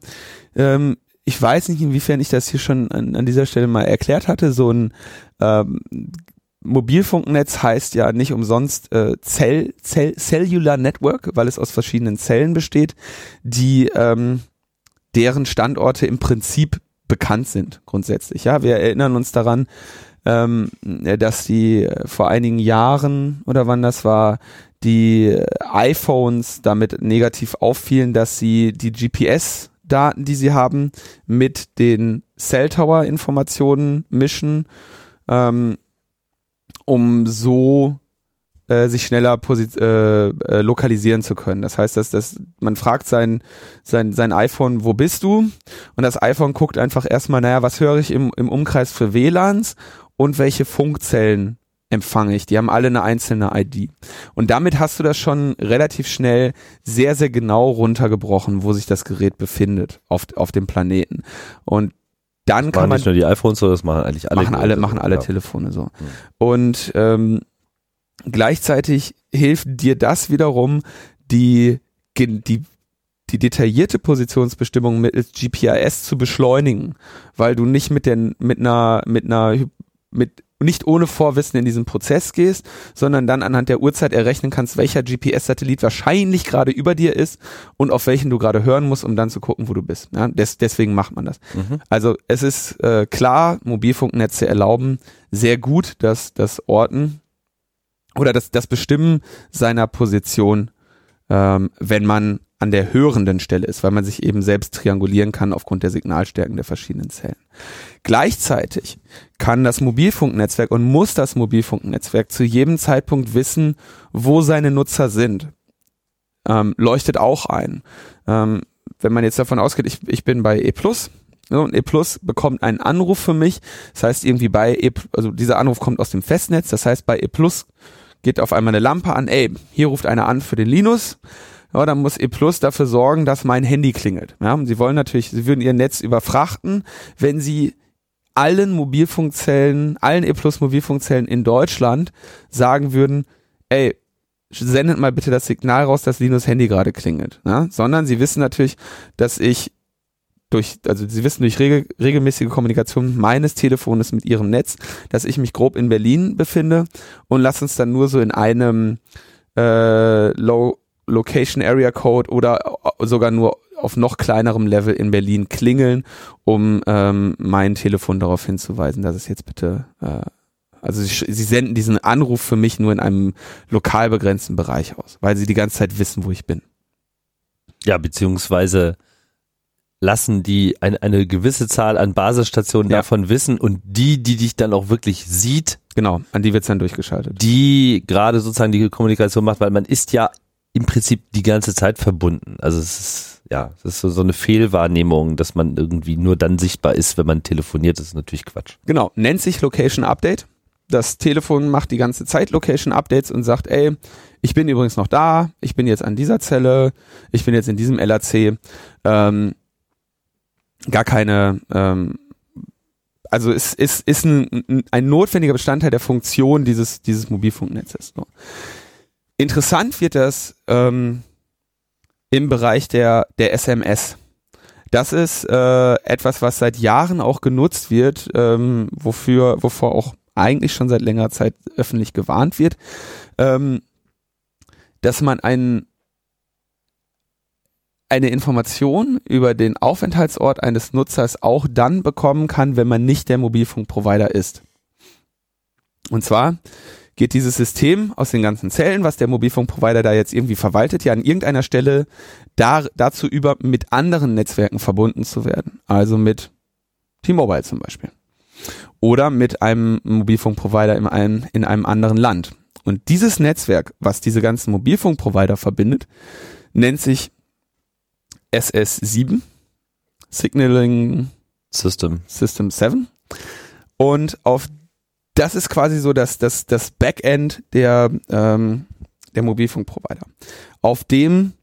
ähm, ich weiß nicht, inwiefern ich das hier schon an, an dieser Stelle mal erklärt hatte. So ein ähm, Mobilfunknetz heißt ja nicht umsonst äh, Cell, Cell, Cellular Network, weil es aus verschiedenen Zellen besteht, die ähm, deren Standorte im Prinzip bekannt sind grundsätzlich. Ja, wir erinnern uns daran, ähm, dass die äh, vor einigen Jahren oder wann das war, die iPhones damit negativ auffielen, dass sie die GPS-Daten, die sie haben, mit den Cell Tower-Informationen mischen, ähm, um so äh, sich schneller äh, äh, lokalisieren zu können. Das heißt, dass, dass man fragt sein, sein, sein iPhone, wo bist du? Und das iPhone guckt einfach erstmal, naja, was höre ich im, im Umkreis für WLANs und welche Funkzellen empfange ich. Die haben alle eine einzelne ID. Und damit hast du das schon relativ schnell sehr, sehr genau runtergebrochen, wo sich das Gerät befindet auf, auf dem Planeten. Und dann das kann man nicht nur die iPhones das machen eigentlich alle. Machen alle, machen alle ja. Telefone so. Mhm. Und ähm, gleichzeitig hilft dir das wiederum, die, die, die detaillierte Positionsbestimmung mittels GPRS zu beschleunigen, weil du nicht mit den, mit einer, mit einer, mit nicht ohne Vorwissen in diesen Prozess gehst, sondern dann anhand der Uhrzeit errechnen kannst, welcher GPS-Satellit wahrscheinlich gerade über dir ist und auf welchen du gerade hören musst, um dann zu gucken, wo du bist. Ja, des, deswegen macht man das. Mhm. Also es ist äh, klar, Mobilfunknetze erlauben sehr gut das, das Orten oder das, das Bestimmen seiner Position, ähm, wenn man an der hörenden Stelle ist, weil man sich eben selbst triangulieren kann aufgrund der Signalstärken der verschiedenen Zellen. Gleichzeitig kann das Mobilfunknetzwerk und muss das Mobilfunknetzwerk zu jedem Zeitpunkt wissen, wo seine Nutzer sind. Ähm, leuchtet auch ein. Ähm, wenn man jetzt davon ausgeht, ich, ich bin bei E+, ne, und E Plus bekommt einen Anruf für mich. Das heißt, irgendwie bei E, also dieser Anruf kommt aus dem Festnetz. Das heißt, bei E Plus geht auf einmal eine Lampe an. Ey, hier ruft einer an für den Linus ja, dann muss E Plus dafür sorgen, dass mein Handy klingelt. Ja, sie wollen natürlich, sie würden ihr Netz überfrachten, wenn sie allen Mobilfunkzellen, allen E Plus Mobilfunkzellen in Deutschland sagen würden, ey, sendet mal bitte das Signal raus, dass Linus Handy gerade klingelt. Ja? Sondern sie wissen natürlich, dass ich durch, also sie wissen durch regel, regelmäßige Kommunikation meines Telefones mit ihrem Netz, dass ich mich grob in Berlin befinde und lass uns dann nur so in einem äh, Low Location Area Code oder sogar nur auf noch kleinerem Level in Berlin klingeln, um ähm, mein Telefon darauf hinzuweisen, dass es jetzt bitte, äh, also sie, sie senden diesen Anruf für mich nur in einem lokal begrenzten Bereich aus, weil sie die ganze Zeit wissen, wo ich bin. Ja, beziehungsweise lassen die ein, eine gewisse Zahl an Basisstationen ja. davon wissen und die, die dich dann auch wirklich sieht, genau, an die wird's dann durchgeschaltet. Die gerade sozusagen die Kommunikation macht, weil man ist ja im Prinzip die ganze Zeit verbunden. Also es ist, ja, es ist so, so eine Fehlwahrnehmung, dass man irgendwie nur dann sichtbar ist, wenn man telefoniert. Das ist natürlich Quatsch. Genau, nennt sich Location Update. Das Telefon macht die ganze Zeit Location Updates und sagt, ey, ich bin übrigens noch da, ich bin jetzt an dieser Zelle, ich bin jetzt in diesem LAC. Ähm, gar keine, ähm, also es ist, ist ein, ein notwendiger Bestandteil der Funktion dieses, dieses Mobilfunknetzes. So. Interessant wird das ähm, im Bereich der, der SMS. Das ist äh, etwas, was seit Jahren auch genutzt wird, ähm, wofür, wovor auch eigentlich schon seit längerer Zeit öffentlich gewarnt wird, ähm, dass man ein, eine Information über den Aufenthaltsort eines Nutzers auch dann bekommen kann, wenn man nicht der Mobilfunkprovider ist. Und zwar geht dieses System aus den ganzen Zellen, was der Mobilfunkprovider da jetzt irgendwie verwaltet, ja an irgendeiner Stelle da, dazu über, mit anderen Netzwerken verbunden zu werden. Also mit T-Mobile zum Beispiel. Oder mit einem Mobilfunkprovider in einem, in einem anderen Land. Und dieses Netzwerk, was diese ganzen Mobilfunkprovider verbindet, nennt sich SS7, Signaling System. System 7. Und auf das ist quasi so das, das, das Backend der, ähm, der Mobilfunkprovider. Auf dem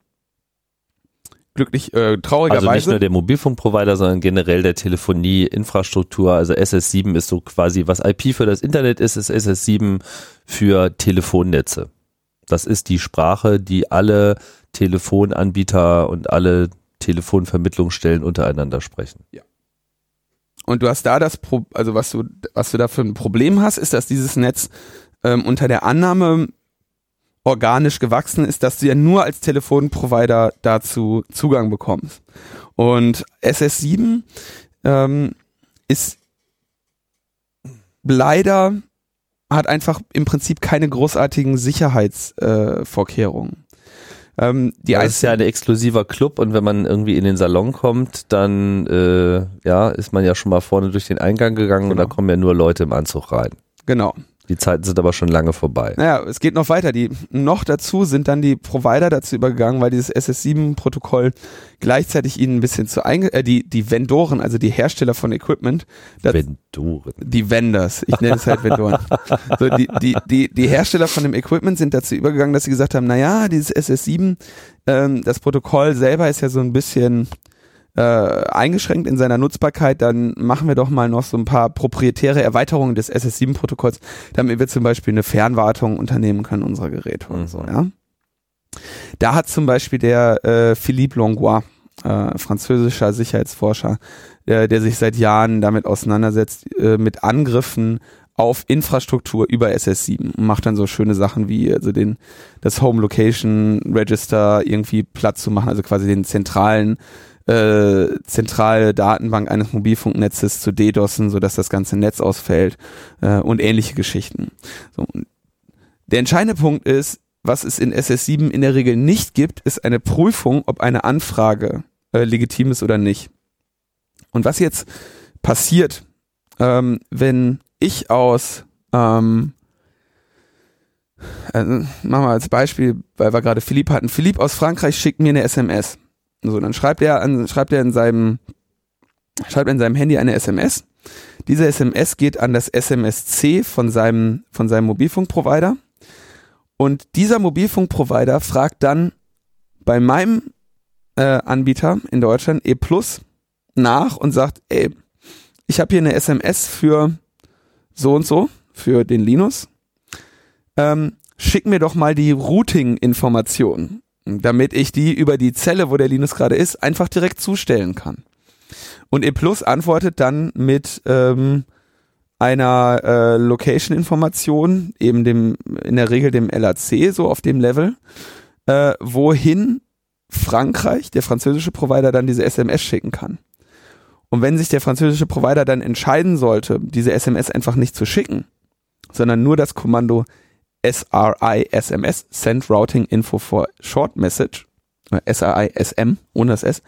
glücklich, äh, traurigerweise. Also nicht nur der Mobilfunkprovider, sondern generell der Telefonieinfrastruktur. Also SS7 ist so quasi, was IP für das Internet ist, ist SS7 für Telefonnetze. Das ist die Sprache, die alle Telefonanbieter und alle Telefonvermittlungsstellen untereinander sprechen. Ja. Und du hast da das, Pro also was du, was du da für ein Problem hast, ist, dass dieses Netz ähm, unter der Annahme organisch gewachsen ist, dass du ja nur als Telefonprovider dazu Zugang bekommst. Und SS7 ähm, ist leider hat einfach im Prinzip keine großartigen Sicherheitsvorkehrungen. Äh, ähm, die das ist ja ein exklusiver Club und wenn man irgendwie in den Salon kommt, dann äh, ja, ist man ja schon mal vorne durch den Eingang gegangen genau. und da kommen ja nur Leute im Anzug rein. Genau. Die Zeiten sind aber schon lange vorbei. Naja, es geht noch weiter. Die, noch dazu sind dann die Provider dazu übergegangen, weil dieses SS7-Protokoll gleichzeitig ihnen ein bisschen zu einge äh, die, die Vendoren, also die Hersteller von Equipment. Das, Vendoren. Die Vendors. Ich nenne es halt Vendoren. so, die, die, die, die Hersteller von dem Equipment sind dazu übergegangen, dass sie gesagt haben, naja, dieses SS7, ähm, das Protokoll selber ist ja so ein bisschen äh, eingeschränkt in seiner Nutzbarkeit, dann machen wir doch mal noch so ein paar proprietäre Erweiterungen des SS7-Protokolls, damit wir zum Beispiel eine Fernwartung unternehmen können unserer Geräte und so, mhm. ja. Da hat zum Beispiel der äh, Philippe Longois, äh, französischer Sicherheitsforscher, der, der sich seit Jahren damit auseinandersetzt, äh, mit Angriffen auf Infrastruktur über SS7 und macht dann so schöne Sachen wie also den das Home Location Register irgendwie Platz zu machen, also quasi den zentralen äh, zentrale Datenbank eines Mobilfunknetzes zu DDoSen, sodass das ganze Netz ausfällt äh, und ähnliche Geschichten. So, der entscheidende Punkt ist, was es in SS7 in der Regel nicht gibt, ist eine Prüfung, ob eine Anfrage äh, legitim ist oder nicht. Und was jetzt passiert, ähm, wenn ich aus, ähm, also machen wir als Beispiel, weil wir gerade Philipp hatten, Philipp aus Frankreich schickt mir eine SMS. So, dann schreibt er an, schreibt er in seinem, schreibt in seinem Handy eine SMS. Diese SMS geht an das SMSC von seinem, von seinem Mobilfunkprovider. Und dieser Mobilfunkprovider fragt dann bei meinem äh, Anbieter in Deutschland E Plus nach und sagt, ey, ich habe hier eine SMS für so und so, für den Linus. Ähm, schick mir doch mal die Routing-Informationen, damit ich die über die Zelle, wo der Linus gerade ist, einfach direkt zustellen kann. Und E Plus antwortet dann mit ähm, einer äh, Location-Information, eben dem, in der Regel dem LAC, so auf dem Level, äh, wohin Frankreich, der französische Provider, dann diese SMS schicken kann. Und wenn sich der französische Provider dann entscheiden sollte, diese SMS einfach nicht zu schicken, sondern nur das Kommando SRI SMS, Send Routing Info for Short Message, äh, SRI SM, ohne das S,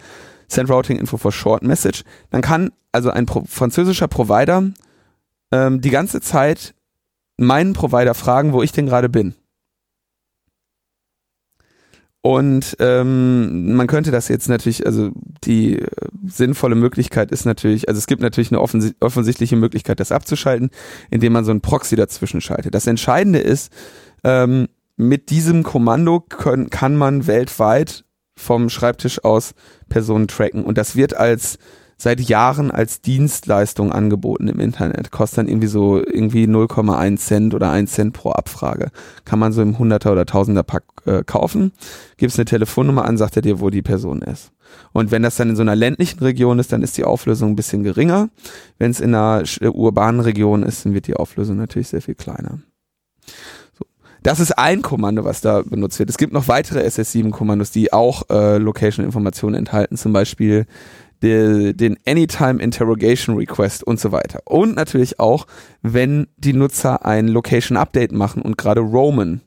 Send Routing Info for Short Message, dann kann also ein Pro französischer Provider ähm, die ganze Zeit meinen Provider fragen, wo ich denn gerade bin. Und ähm, man könnte das jetzt natürlich, also die äh, sinnvolle Möglichkeit ist natürlich, also es gibt natürlich eine offensi offensichtliche Möglichkeit, das abzuschalten, indem man so einen Proxy dazwischen schaltet. Das Entscheidende ist, ähm, mit diesem Kommando können, kann man weltweit vom Schreibtisch aus Personen tracken. Und das wird als seit Jahren als Dienstleistung angeboten im Internet. Kostet dann irgendwie so irgendwie 0,1 Cent oder 1 Cent pro Abfrage. Kann man so im 100er oder 1000er Pack äh, kaufen. Gibst eine Telefonnummer an, sagt er dir, wo die Person ist. Und wenn das dann in so einer ländlichen Region ist, dann ist die Auflösung ein bisschen geringer. Wenn es in einer urbanen Region ist, dann wird die Auflösung natürlich sehr viel kleiner. So. Das ist ein Kommando, was da benutzt wird. Es gibt noch weitere SS7-Kommandos, die auch äh, Location-Informationen enthalten, zum Beispiel de, den Anytime Interrogation Request und so weiter. Und natürlich auch, wenn die Nutzer ein Location Update machen und gerade roamen.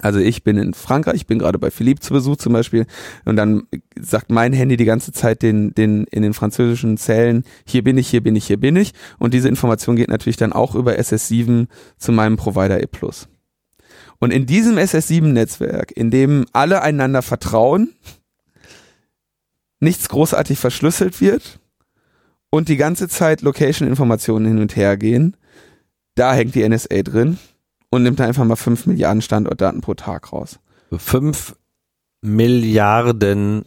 Also ich bin in Frankreich, ich bin gerade bei Philippe zu Besuch zum Beispiel und dann sagt mein Handy die ganze Zeit den, den, in den französischen Zellen, hier bin ich, hier bin ich, hier bin ich und diese Information geht natürlich dann auch über SS7 zu meinem Provider E+. Und in diesem SS7-Netzwerk, in dem alle einander vertrauen, nichts großartig verschlüsselt wird und die ganze Zeit Location-Informationen hin und her gehen, da hängt die NSA drin und nimmt da einfach mal 5 Milliarden Standortdaten pro Tag raus. 5 Milliarden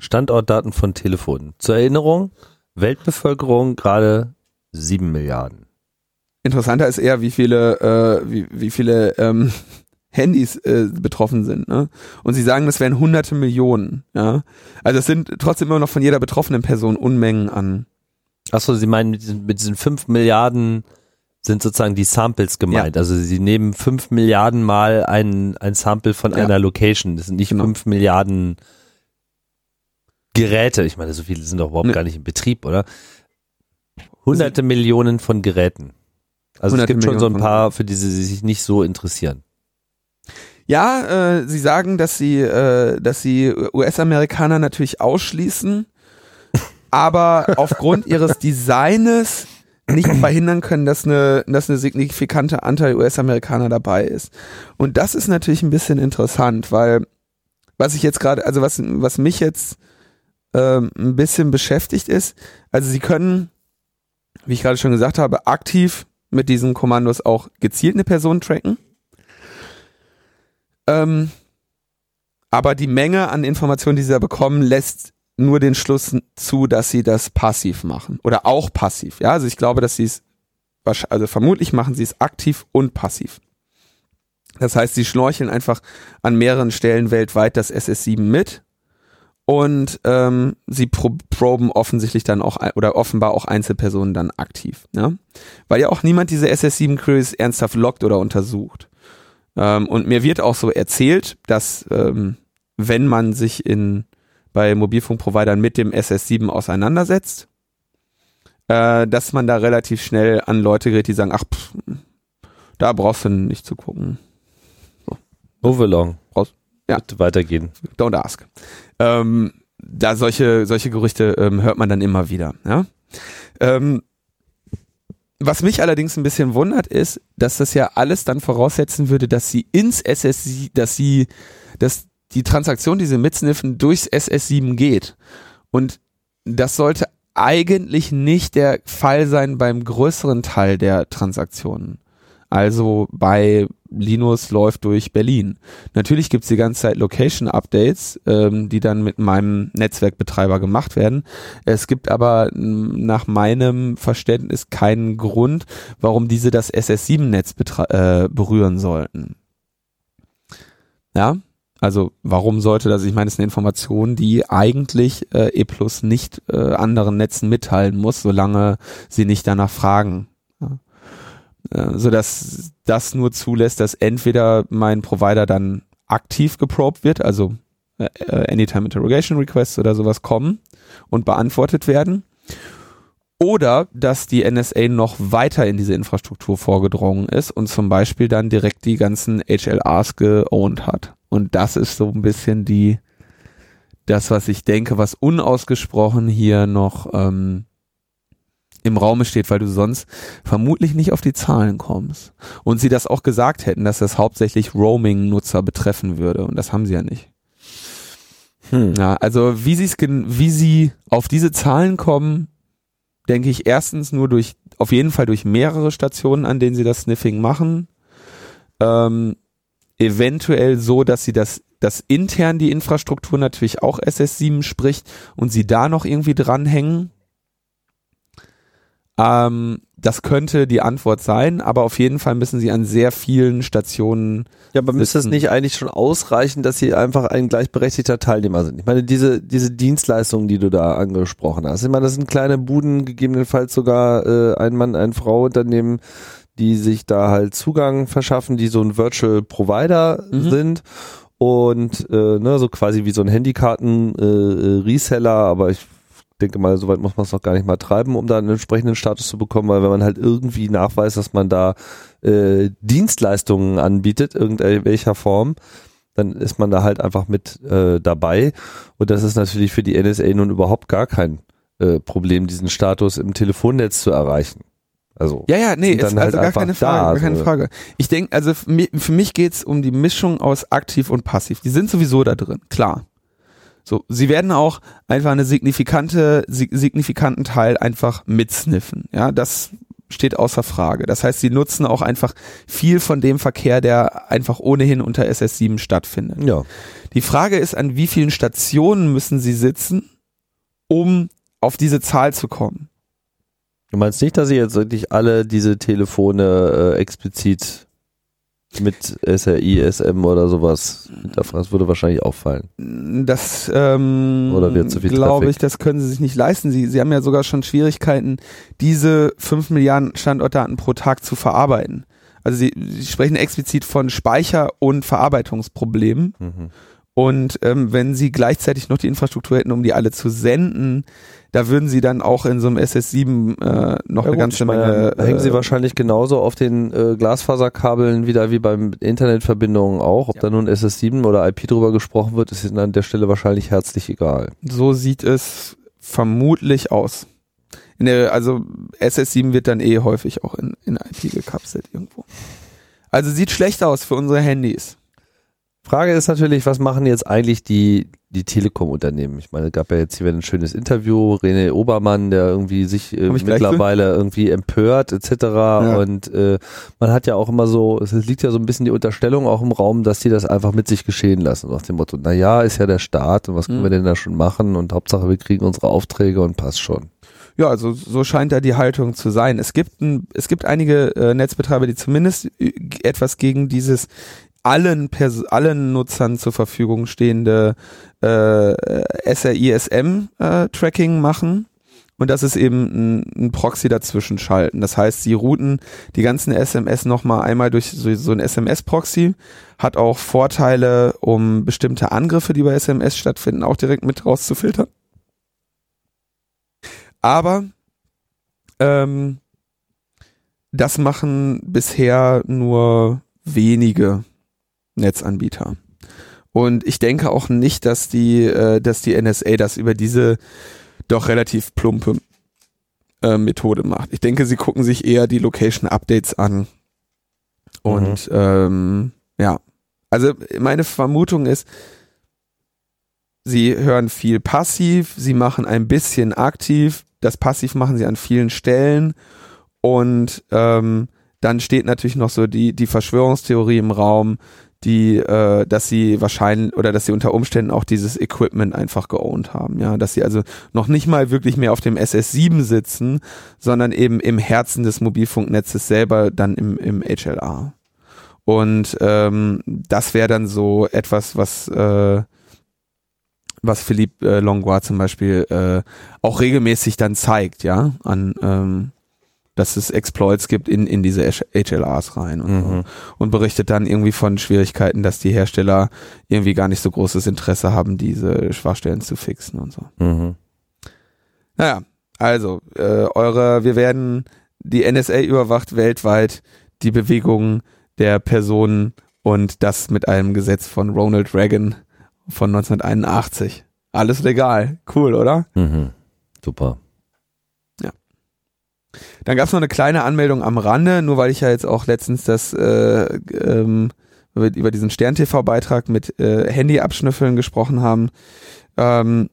Standortdaten von Telefonen. Zur Erinnerung, Weltbevölkerung gerade 7 Milliarden. Interessanter ist eher, wie viele, äh, wie, wie viele ähm, Handys äh, betroffen sind. Ne? Und sie sagen, das wären hunderte Millionen. Ja? Also es sind trotzdem immer noch von jeder betroffenen Person Unmengen an. Achso, Sie meinen mit diesen, mit diesen 5 Milliarden sind sozusagen die Samples gemeint. Ja. Also sie nehmen 5 Milliarden mal ein, ein Sample von ja. einer Location. Das sind nicht genau. 5 Milliarden Geräte. Ich meine, so viele sind doch überhaupt ne. gar nicht in Betrieb, oder? Hunderte also, Millionen von Geräten. Also es gibt schon so ein paar, für die sie sich nicht so interessieren. Ja, äh, sie sagen, dass sie, äh, dass sie US-Amerikaner natürlich ausschließen, aber aufgrund ihres Designes nicht verhindern können, dass eine, dass eine signifikante Anteil US-Amerikaner dabei ist. Und das ist natürlich ein bisschen interessant, weil was ich jetzt gerade, also was, was mich jetzt ähm, ein bisschen beschäftigt ist, also sie können, wie ich gerade schon gesagt habe, aktiv mit diesen Kommandos auch gezielt eine Person tracken. Ähm, aber die Menge an Informationen, die sie da bekommen, lässt nur den Schluss zu, dass sie das passiv machen oder auch passiv. Ja, also ich glaube, dass sie es, also vermutlich machen sie es aktiv und passiv. Das heißt, sie schnorcheln einfach an mehreren Stellen weltweit das SS7 mit Und ähm, sie pro proben offensichtlich dann auch oder offenbar auch Einzelpersonen dann aktiv. Ne? Weil ja auch niemand diese SS7-Queries ernsthaft lockt oder untersucht. Ähm, und mir wird auch so erzählt, dass ähm, wenn man sich in bei Mobilfunkprovidern mit dem SS7 auseinandersetzt, äh, dass man da relativ schnell an Leute gerät, die sagen, ach, pff, da brauchst du nicht zu gucken. So. Overlong. Brauchst, ja. Bitte weitergehen. Don't ask. Ähm, da solche, solche Gerüchte ähm, hört man dann immer wieder. Ja? Ähm, was mich allerdings ein bisschen wundert, ist, dass das ja alles dann voraussetzen würde, dass sie ins SSI, dass sie, dass die Transaktion, die sie mitsniffen, durchs SS7 geht. Und das sollte eigentlich nicht der Fall sein beim größeren Teil der Transaktionen. Also bei Linus läuft durch Berlin. Natürlich gibt's die ganze Zeit Location-Updates, ähm, die dann mit meinem Netzwerkbetreiber gemacht werden. Es gibt aber nach meinem Verständnis keinen Grund, warum diese das SS7-Netz äh, berühren sollten. Ja, also warum sollte das? Ich meine, es ist eine Information, die eigentlich äh, E Plus nicht äh, anderen Netzen mitteilen muss, solange sie nicht danach fragen. Äh, so dass das nur zulässt, dass entweder mein Provider dann aktiv geprobt wird, also äh, äh Anytime Interrogation Requests oder sowas kommen und beantwortet werden. Oder dass die NSA noch weiter in diese Infrastruktur vorgedrungen ist und zum Beispiel dann direkt die ganzen HLRs geowned hat. Und das ist so ein bisschen die, das, was ich denke, was unausgesprochen hier noch ähm, im Raume steht, weil du sonst vermutlich nicht auf die Zahlen kommst. Und sie das auch gesagt hätten, dass das hauptsächlich Roaming-Nutzer betreffen würde. Und das haben sie ja nicht. Hm. Ja, also wie sie es, wie sie auf diese Zahlen kommen, denke ich erstens nur durch, auf jeden Fall durch mehrere Stationen, an denen sie das Sniffing machen. Ähm, eventuell so, dass sie das, dass intern die Infrastruktur natürlich auch SS7 spricht und sie da noch irgendwie dranhängen. Ähm, das könnte die Antwort sein, aber auf jeden Fall müssen sie an sehr vielen Stationen. Ja, aber müsste es nicht eigentlich schon ausreichen, dass sie einfach ein gleichberechtigter Teilnehmer sind? Ich meine, diese, diese Dienstleistungen, die du da angesprochen hast, ich meine, das sind kleine Buden, gegebenenfalls sogar äh, ein Mann, ein Frau Unternehmen, die sich da halt Zugang verschaffen, die so ein Virtual Provider mhm. sind und äh, ne, so quasi wie so ein Handykarten-Reseller, äh, aber ich denke mal, soweit muss man es noch gar nicht mal treiben, um da einen entsprechenden Status zu bekommen, weil wenn man halt irgendwie nachweist, dass man da äh, Dienstleistungen anbietet, irgendwelcher Form, dann ist man da halt einfach mit äh, dabei. Und das ist natürlich für die NSA nun überhaupt gar kein äh, Problem, diesen Status im Telefonnetz zu erreichen. Also ja, ja, nee, ist also halt gar keine Frage, da, gar keine Frage. Ich denke, also für mich, für mich geht's um die Mischung aus aktiv und passiv. Die sind sowieso da drin, klar. So, sie werden auch einfach eine signifikante, signifikanten Teil einfach mitsniffen. Ja, das steht außer Frage. Das heißt, sie nutzen auch einfach viel von dem Verkehr, der einfach ohnehin unter SS7 stattfindet. Ja. Die Frage ist, an wie vielen Stationen müssen sie sitzen, um auf diese Zahl zu kommen? Du meinst nicht, dass sie jetzt wirklich alle diese Telefone äh, explizit mit SRI, SM oder sowas Das würde wahrscheinlich auffallen. Das ähm, oder wird zu viel glaube ich, das können sie sich nicht leisten. Sie, sie haben ja sogar schon Schwierigkeiten, diese 5 Milliarden Standortdaten pro Tag zu verarbeiten. Also sie, sie sprechen explizit von Speicher- und Verarbeitungsproblemen. Mhm. Und ähm, wenn sie gleichzeitig noch die Infrastruktur hätten, um die alle zu senden, da würden sie dann auch in so einem SS7 äh, noch ja, eine ganze Menge. Äh, hängen sie wahrscheinlich genauso auf den äh, Glasfaserkabeln wieder wie beim Internetverbindungen auch. Ob ja. da nun SS7 oder IP drüber gesprochen wird, ist ihnen an der Stelle wahrscheinlich herzlich egal. So sieht es vermutlich aus. Der, also SS7 wird dann eh häufig auch in, in IP gekapselt irgendwo. Also sieht schlecht aus für unsere Handys. Frage ist natürlich, was machen jetzt eigentlich die, die Telekom-Unternehmen? Ich meine, es gab ja jetzt hier ein schönes Interview, René Obermann, der irgendwie sich äh, mittlerweile irgendwie empört etc. Ja. Und äh, man hat ja auch immer so, es liegt ja so ein bisschen die Unterstellung auch im Raum, dass die das einfach mit sich geschehen lassen. Nach dem Motto, na ja, ist ja der Staat und was können mhm. wir denn da schon machen? Und Hauptsache, wir kriegen unsere Aufträge und passt schon. Ja, also so scheint da die Haltung zu sein. Es gibt ein, es gibt einige äh, Netzbetreiber, die zumindest äh, etwas gegen dieses allen Pers allen Nutzern zur Verfügung stehende äh, SRISM-Tracking äh, machen und das ist eben ein, ein, Proxy dazwischen schalten. Das heißt, sie routen die ganzen SMS nochmal einmal durch so, so ein SMS-Proxy, hat auch Vorteile, um bestimmte Angriffe, die bei SMS stattfinden, auch direkt mit rauszufiltern. Aber ähm, das machen bisher nur wenige Netzanbieter. Und ich denke auch nicht, dass die, äh, dass die NSA das über diese doch relativ plumpe äh, Methode macht. Ich denke, sie gucken sich eher die Location Updates an. Und mhm. ähm, ja, also meine Vermutung ist, sie hören viel passiv, sie machen ein bisschen aktiv. Das Passiv machen sie an vielen Stellen und ähm, dann steht natürlich noch so die die Verschwörungstheorie im Raum, die, äh, dass sie wahrscheinlich oder dass sie unter Umständen auch dieses Equipment einfach geowned haben, ja, dass sie also noch nicht mal wirklich mehr auf dem SS7 sitzen, sondern eben im Herzen des Mobilfunknetzes selber dann im, im HLA. Und ähm, das wäre dann so etwas, was äh, was Philippe äh, Longois zum Beispiel äh, auch regelmäßig dann zeigt, ja, an ähm, dass es Exploits gibt in, in diese HLRs rein und, mhm. so. und berichtet dann irgendwie von Schwierigkeiten, dass die Hersteller irgendwie gar nicht so großes Interesse haben, diese Schwachstellen zu fixen und so. Mhm. Naja, also, äh, eure, wir werden, die NSA überwacht weltweit die Bewegungen der Personen und das mit einem Gesetz von Ronald Reagan von 1981. Alles legal. Cool, oder? Mhm. Super. Dann gab es noch eine kleine Anmeldung am Rande, nur weil ich ja jetzt auch letztens das äh, ähm, über diesen Stern-TV-Beitrag mit äh, Handy-Abschnüffeln gesprochen haben. Ähm,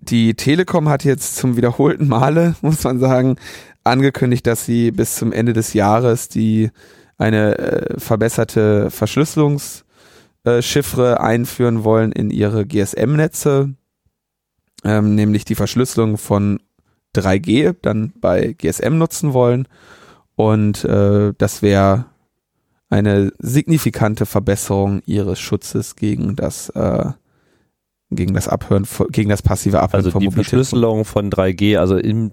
die Telekom hat jetzt zum wiederholten Male, muss man sagen, angekündigt, dass sie bis zum Ende des Jahres die eine äh, verbesserte Verschlüsselungschiffre äh, einführen wollen in ihre GSM-Netze, ähm, nämlich die Verschlüsselung von 3G dann bei GSM nutzen wollen. Und äh, das wäre eine signifikante Verbesserung ihres Schutzes gegen das äh, gegen das Abhören gegen das passive Abhören also von die Verschlüsselung von 3G also im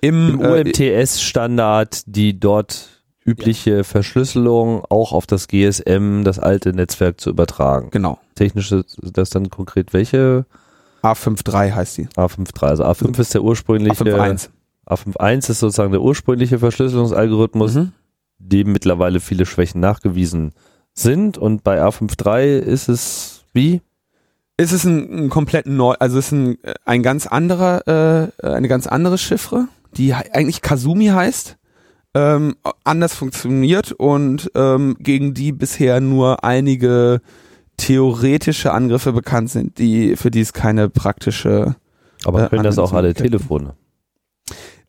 im, im äh, UMTS-Standard die dort übliche ja. Verschlüsselung auch auf das GSM, das alte Netzwerk zu übertragen. Genau. Technisch ist das dann konkret welche A53 heißt sie. A53, also A5 ist der ursprüngliche. A51. A51 ist sozusagen der ursprüngliche Verschlüsselungsalgorithmus, mhm. dem mittlerweile viele Schwächen nachgewiesen sind. Und bei A53 ist es wie? Ist es ein, ein komplett neu, also ist ein, ein ganz anderer, äh, eine ganz andere Chiffre, die eigentlich Kazumi heißt, ähm, anders funktioniert und ähm, gegen die bisher nur einige theoretische Angriffe bekannt sind, die für die es keine praktische. Aber können äh, das auch alle gibt. Telefone?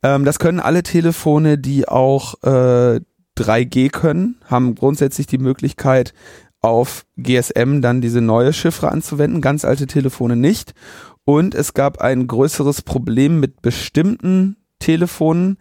Ähm, das können alle Telefone, die auch äh, 3G können, haben grundsätzlich die Möglichkeit, auf GSM dann diese neue Chiffre anzuwenden, ganz alte Telefone nicht. Und es gab ein größeres Problem mit bestimmten Telefonen,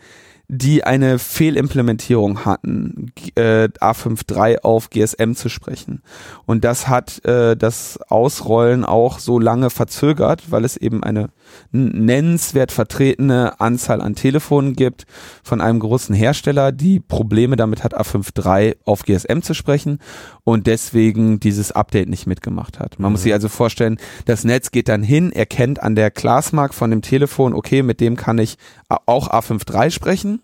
die eine Fehlimplementierung hatten, äh, A53 auf GSM zu sprechen. Und das hat äh, das Ausrollen auch so lange verzögert, weil es eben eine nennenswert vertretene Anzahl an Telefonen gibt von einem großen Hersteller, die Probleme damit hat, A53 auf GSM zu sprechen und deswegen dieses Update nicht mitgemacht hat. Man mhm. muss sich also vorstellen, das Netz geht dann hin, erkennt an der Glasmark von dem Telefon, okay, mit dem kann ich auch A53 sprechen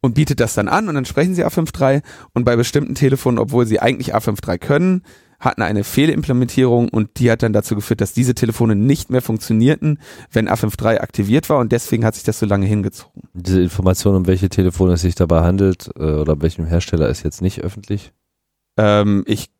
und bietet das dann an und dann sprechen sie A53 und bei bestimmten Telefonen, obwohl sie eigentlich A53 können, hatten eine Fehlimplementierung und die hat dann dazu geführt, dass diese Telefone nicht mehr funktionierten, wenn A53 aktiviert war und deswegen hat sich das so lange hingezogen. Diese Information, um welche Telefone es sich dabei handelt äh, oder um welchem Hersteller ist jetzt nicht öffentlich? Ähm, ich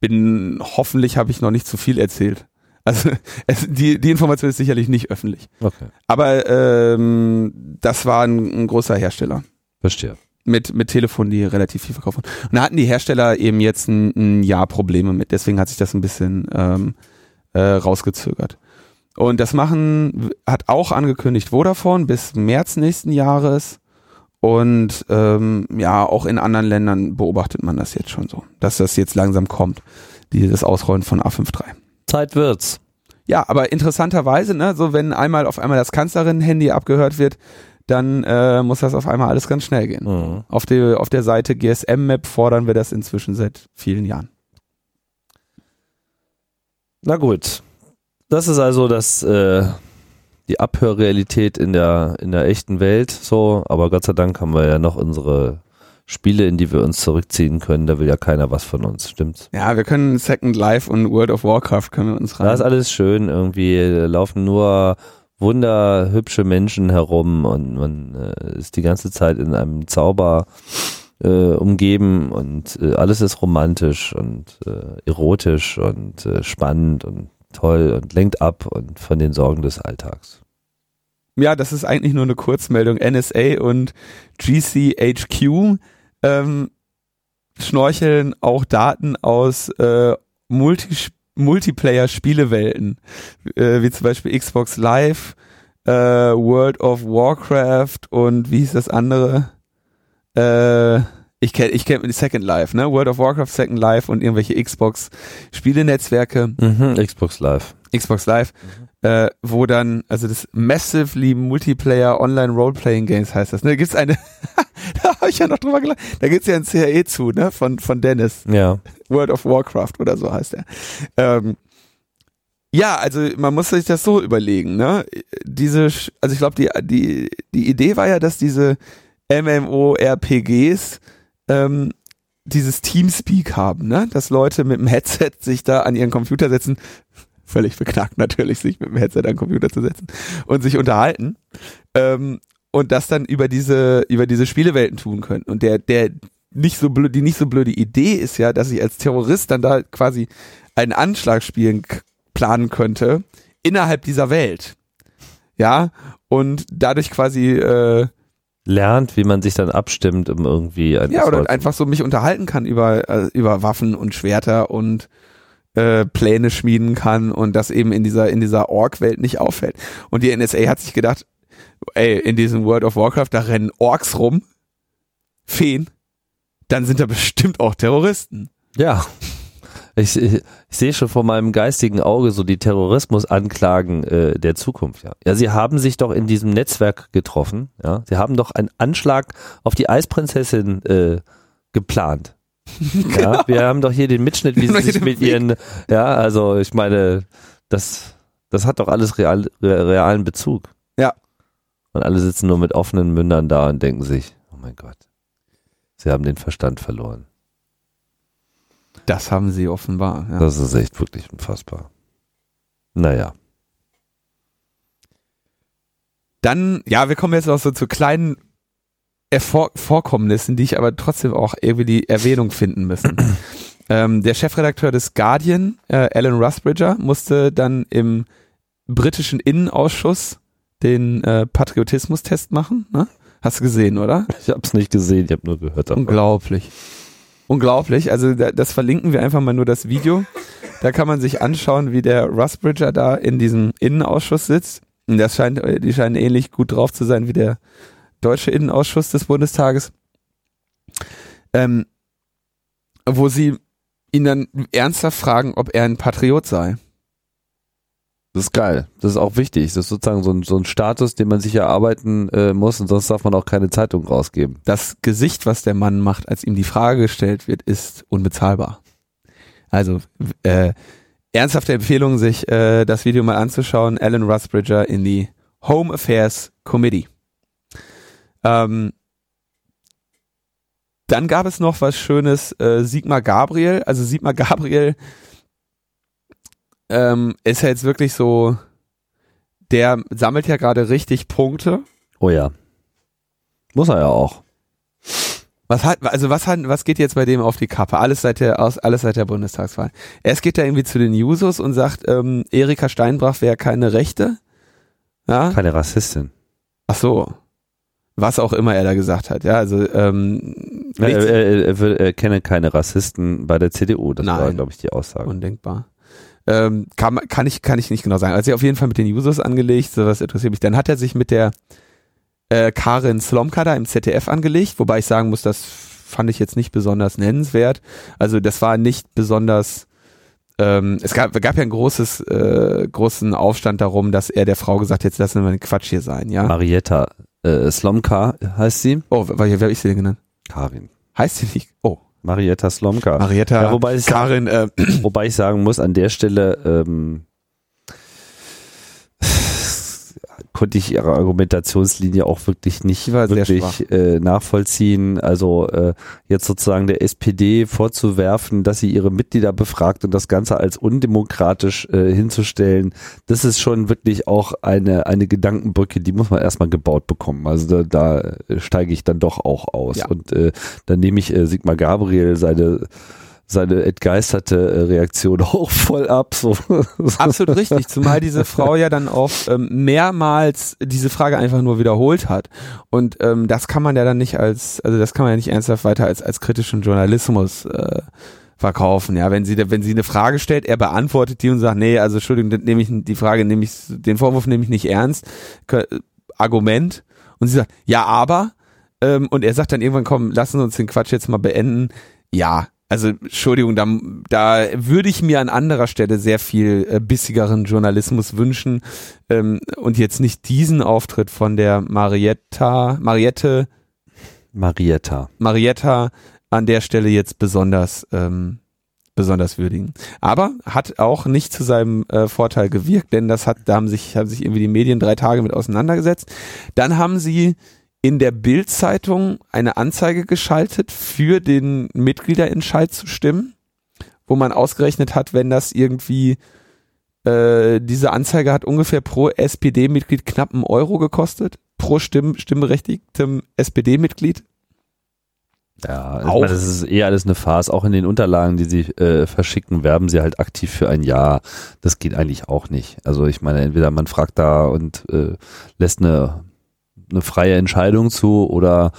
bin, hoffentlich habe ich noch nicht zu viel erzählt. Also es, die, die Information ist sicherlich nicht öffentlich. Okay. Aber ähm, das war ein, ein großer Hersteller. Verstehe mit, mit Telefonen, die relativ viel verkaufen. Und da hatten die Hersteller eben jetzt ein, ein Jahr Probleme mit. Deswegen hat sich das ein bisschen ähm, äh, rausgezögert. Und das machen, hat auch angekündigt Vodafone bis März nächsten Jahres. Und ähm, ja, auch in anderen Ländern beobachtet man das jetzt schon so, dass das jetzt langsam kommt, dieses Ausrollen von A53. Zeit wird's. Ja, aber interessanterweise, ne, so wenn einmal auf einmal das Kanzlerin-Handy abgehört wird, dann äh, muss das auf einmal alles ganz schnell gehen. Mhm. Auf, die, auf der Seite GSM-Map fordern wir das inzwischen seit vielen Jahren. Na gut. Das ist also das, äh, die Abhörrealität in der, in der echten Welt, so, aber Gott sei Dank haben wir ja noch unsere Spiele, in die wir uns zurückziehen können. Da will ja keiner was von uns, stimmt's? Ja, wir können Second Life und World of Warcraft können wir uns rein. Da ist alles schön, irgendwie laufen nur wunderhübsche Menschen herum und man äh, ist die ganze Zeit in einem Zauber äh, umgeben und äh, alles ist romantisch und äh, erotisch und äh, spannend und toll und lenkt ab und von den Sorgen des Alltags. Ja, das ist eigentlich nur eine Kurzmeldung. NSA und GCHQ ähm, schnorcheln auch Daten aus äh, Multi Multiplayer-Spielewelten, äh, wie zum Beispiel Xbox Live, äh, World of Warcraft und wie hieß das andere? Äh, ich kenne ich kenn Second Life, ne? World of Warcraft, Second Life und irgendwelche Xbox-Spielenetzwerke. Mhm, Xbox Live. Xbox Live, äh, wo dann, also das Massively Multiplayer Online Role-Playing Games heißt das. Ne, da gibt's eine, da habe ich ja noch drüber gelacht, da gibt's ja ein CAE zu, ne, von, von Dennis. Ja. World of Warcraft oder so heißt er. Ähm, ja, also man muss sich das so überlegen, ne? Diese, also ich glaube, die, die, die Idee war ja, dass diese MMORPGs ähm, dieses Teamspeak haben, ne? Dass Leute mit dem Headset sich da an ihren Computer setzen, völlig beknackt natürlich, sich mit dem Headset an den Computer zu setzen und sich unterhalten. Ähm, und das dann über diese, über diese Spielewelten tun können. Und der, der nicht so blöd, die nicht so blöde Idee ist ja, dass ich als Terrorist dann da quasi einen Anschlag spielen planen könnte innerhalb dieser Welt. Ja, und dadurch quasi äh, Lernt, wie man sich dann abstimmt, um irgendwie ein ja oder einfach so mich unterhalten kann über äh, über Waffen und Schwerter und äh, Pläne schmieden kann und das eben in dieser in dieser Ork-Welt nicht auffällt. Und die NSA hat sich gedacht, ey, in diesem World of Warcraft da rennen Orks rum, Feen, dann sind da bestimmt auch Terroristen. Ja. Ich, ich, ich sehe schon vor meinem geistigen Auge so die Terrorismusanklagen äh, der Zukunft. Ja. ja, sie haben sich doch in diesem Netzwerk getroffen. Ja, sie haben doch einen Anschlag auf die Eisprinzessin äh, geplant. Ja, wir haben doch hier den Mitschnitt, wie sie sich mit ihren, ja, also ich meine, das, das hat doch alles real, re, realen Bezug. Ja. Und alle sitzen nur mit offenen Mündern da und denken sich, oh mein Gott, sie haben den Verstand verloren. Das haben sie offenbar. Ja. Das ist echt wirklich unfassbar. Naja. Dann, ja, wir kommen jetzt auch so zu kleinen Erfor Vorkommnissen, die ich aber trotzdem auch irgendwie die Erwähnung finden müssen. ähm, der Chefredakteur des Guardian, äh, Alan Rusbridger, musste dann im britischen Innenausschuss den äh, Patriotismus-Test machen. Ne? Hast du gesehen, oder? Ich habe es nicht gesehen, ich habe nur gehört. davon. Unglaublich. Unglaublich. Also da, das verlinken wir einfach mal nur das Video. Da kann man sich anschauen, wie der Rusbridger da in diesem Innenausschuss sitzt. Und das scheint, die scheinen ähnlich gut drauf zu sein wie der deutsche Innenausschuss des Bundestages. Ähm, wo sie ihn dann ernsthaft fragen, ob er ein Patriot sei. Das ist geil. Das ist auch wichtig. Das ist sozusagen so ein, so ein Status, den man sich erarbeiten äh, muss und sonst darf man auch keine Zeitung rausgeben. Das Gesicht, was der Mann macht, als ihm die Frage gestellt wird, ist unbezahlbar. Also äh, ernsthafte Empfehlung, sich äh, das Video mal anzuschauen. Alan Rusbridger in die Home Affairs Committee. Ähm, dann gab es noch was Schönes, äh, Sigmar Gabriel. Also Sigmar Gabriel ähm, ist ja jetzt wirklich so, der sammelt ja gerade richtig Punkte. Oh ja. Muss er ja auch. Was hat, also was hat, was geht jetzt bei dem auf die Kappe? Alles seit der, aus, alles seit der Bundestagswahl. Erst geht er irgendwie zu den Jusos und sagt, ähm, Erika Steinbrach wäre keine Rechte. Ja. Keine Rassistin. Ach so. Was auch immer er da gesagt hat. Ja, also ähm, Er, er, er, er, kenne keine Rassisten bei der CDU. Das war, Nein. glaube ich, die Aussage. undenkbar. Ähm, kann, kann ich kann ich nicht genau sagen. Also auf jeden Fall mit den Jusos angelegt. Sowas interessiert mich. Dann hat er sich mit der äh, Karin Slomka da im ZDF angelegt, wobei ich sagen muss, das fand ich jetzt nicht besonders nennenswert. Also das war nicht besonders ähm, es gab, gab ja ein großes, äh, großen Aufstand darum, dass er der Frau gesagt hat, jetzt lassen wir den Quatsch hier sein, ja. Marietta äh, Slomka heißt sie. Oh, wer, wer habe ich sie denn genannt? Karin. Heißt sie nicht? Oh. Marietta Slomka. Marietta, Ja, wobei ich Karin, äh, Wobei ich sagen muss, an der Stelle ähm, konnte ich ihre Argumentationslinie auch wirklich nicht wirklich äh, nachvollziehen. Also äh, jetzt sozusagen der SPD vorzuwerfen, dass sie ihre Mitglieder befragt und das Ganze als undemokratisch äh, hinzustellen, das ist schon wirklich auch eine, eine Gedankenbrücke, die muss man erstmal gebaut bekommen. Also da, da steige ich dann doch auch aus. Ja. Und äh, dann nehme ich äh, Sigmar Gabriel seine seine entgeisterte äh, Reaktion auch voll ab. So. Absolut richtig, zumal diese Frau ja dann auch ähm, mehrmals diese Frage einfach nur wiederholt hat. Und ähm, das kann man ja dann nicht als, also das kann man ja nicht ernsthaft weiter als, als kritischen Journalismus äh, verkaufen. Ja, wenn sie, wenn sie eine Frage stellt, er beantwortet die und sagt, nee, also Entschuldigung, nehme ich die Frage, nehme ich, den Vorwurf nehme ich nicht ernst. Kö- Argument. Und sie sagt, ja, aber, ähm, und er sagt dann irgendwann, komm, lassen Sie uns den Quatsch jetzt mal beenden. Ja, also Entschuldigung, da, da würde ich mir an anderer Stelle sehr viel äh, bissigeren Journalismus wünschen ähm, und jetzt nicht diesen Auftritt von der Marietta, Mariette, Marietta. Marietta an der Stelle jetzt besonders ähm, besonders würdigen. Aber hat auch nicht zu seinem äh, Vorteil gewirkt, denn das hat, da haben sich, haben sich irgendwie die Medien drei Tage mit auseinandergesetzt. Dann haben sie in der Bild-Zeitung eine Anzeige geschaltet, für den Mitgliederentscheid zu stimmen, wo man ausgerechnet hat, wenn das irgendwie äh, diese Anzeige hat ungefähr pro SPD-Mitglied knapp einen Euro gekostet, pro Stimm, stimmberechtigtem SPD-Mitglied. Ja, ich Auch. meine, das ist eh alles eine Farce. Auch in den Unterlagen, die sie äh, verschicken, werben sie halt aktiv für ein Jahr. Das geht eigentlich auch nicht. Also ich meine, entweder man fragt da und äh, lässt eine, eine freie Entscheidung zu oder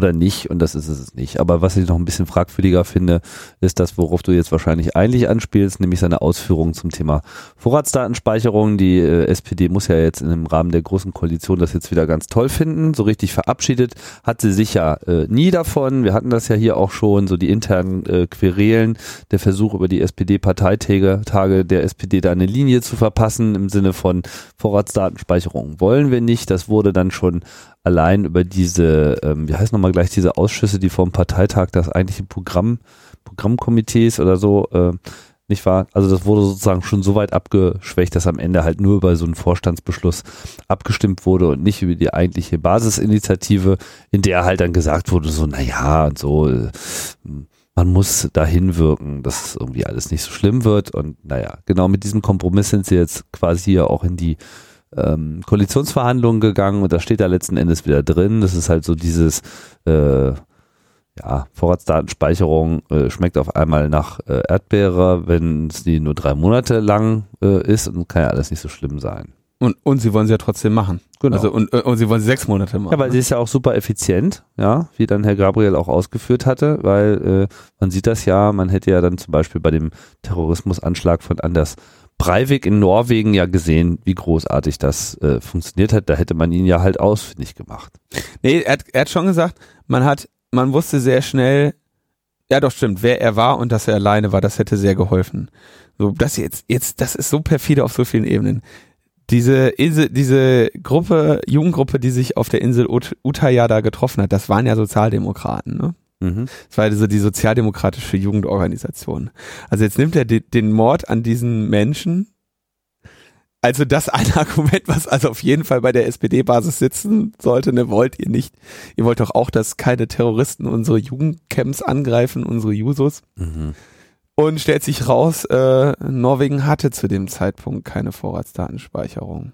oder nicht und das ist es nicht. Aber was ich noch ein bisschen fragwürdiger finde, ist das, worauf du jetzt wahrscheinlich eigentlich anspielst, nämlich seine Ausführungen zum Thema Vorratsdatenspeicherung. Die äh, SPD muss ja jetzt im Rahmen der großen Koalition das jetzt wieder ganz toll finden. So richtig verabschiedet hat sie sich ja äh, nie davon. Wir hatten das ja hier auch schon, so die internen äh, Querelen, der Versuch über die SPD-Parteitage Tage der SPD da eine Linie zu verpassen im Sinne von Vorratsdatenspeicherung wollen wir nicht. Das wurde dann schon allein über diese, ähm, wie heißt nochmal gleich diese Ausschüsse, die vom Parteitag das eigentliche Programm, Programmkomitees oder so, äh, nicht wahr? Also das wurde sozusagen schon so weit abgeschwächt, dass am Ende halt nur über so einen Vorstandsbeschluss abgestimmt wurde und nicht über die eigentliche Basisinitiative, in der halt dann gesagt wurde, so, naja, und so, äh, man muss dahin wirken, dass irgendwie alles nicht so schlimm wird. Und naja, genau mit diesem Kompromiss sind sie jetzt quasi hier auch in die ähm, Koalitionsverhandlungen gegangen und da steht da letzten Endes wieder drin. Das ist halt so dieses äh, ja, Vorratsdatenspeicherung äh, schmeckt auf einmal nach äh, Erdbeere, wenn es die nur drei Monate lang äh, ist und kann ja alles nicht so schlimm sein. Und, und sie wollen sie ja trotzdem machen. Genau. Also und, und sie wollen sie sechs Monate machen. Ja, weil sie ist ja auch super effizient, ja, wie dann Herr Gabriel auch ausgeführt hatte, weil äh, man sieht das ja, man hätte ja dann zum Beispiel bei dem Terrorismusanschlag von Anders Breivik in Norwegen ja gesehen, wie großartig das äh, funktioniert hat. Da hätte man ihn ja halt ausfindig gemacht. Nee, er hat, er hat schon gesagt, man hat, man wusste sehr schnell, ja doch stimmt, wer er war und dass er alleine war, das hätte sehr geholfen. So, das jetzt, jetzt, das ist so perfide auf so vielen Ebenen. Diese Insel, diese Gruppe, Jugendgruppe, die sich auf der Insel Ut Utaya da getroffen hat, das waren ja Sozialdemokraten, ne? Mhm. Das war also die sozialdemokratische Jugendorganisation. Also jetzt nimmt er de- den Mord an diesen Menschen. Also das ein Argument, was also auf jeden Fall bei der SPD-Basis sitzen sollte, ne, wollt ihr nicht. Ihr wollt doch auch, dass keine Terroristen unsere Jugendcamps angreifen, unsere Jusos. Mhm. Und stellt sich raus, äh, Norwegen hatte zu dem Zeitpunkt keine Vorratsdatenspeicherung.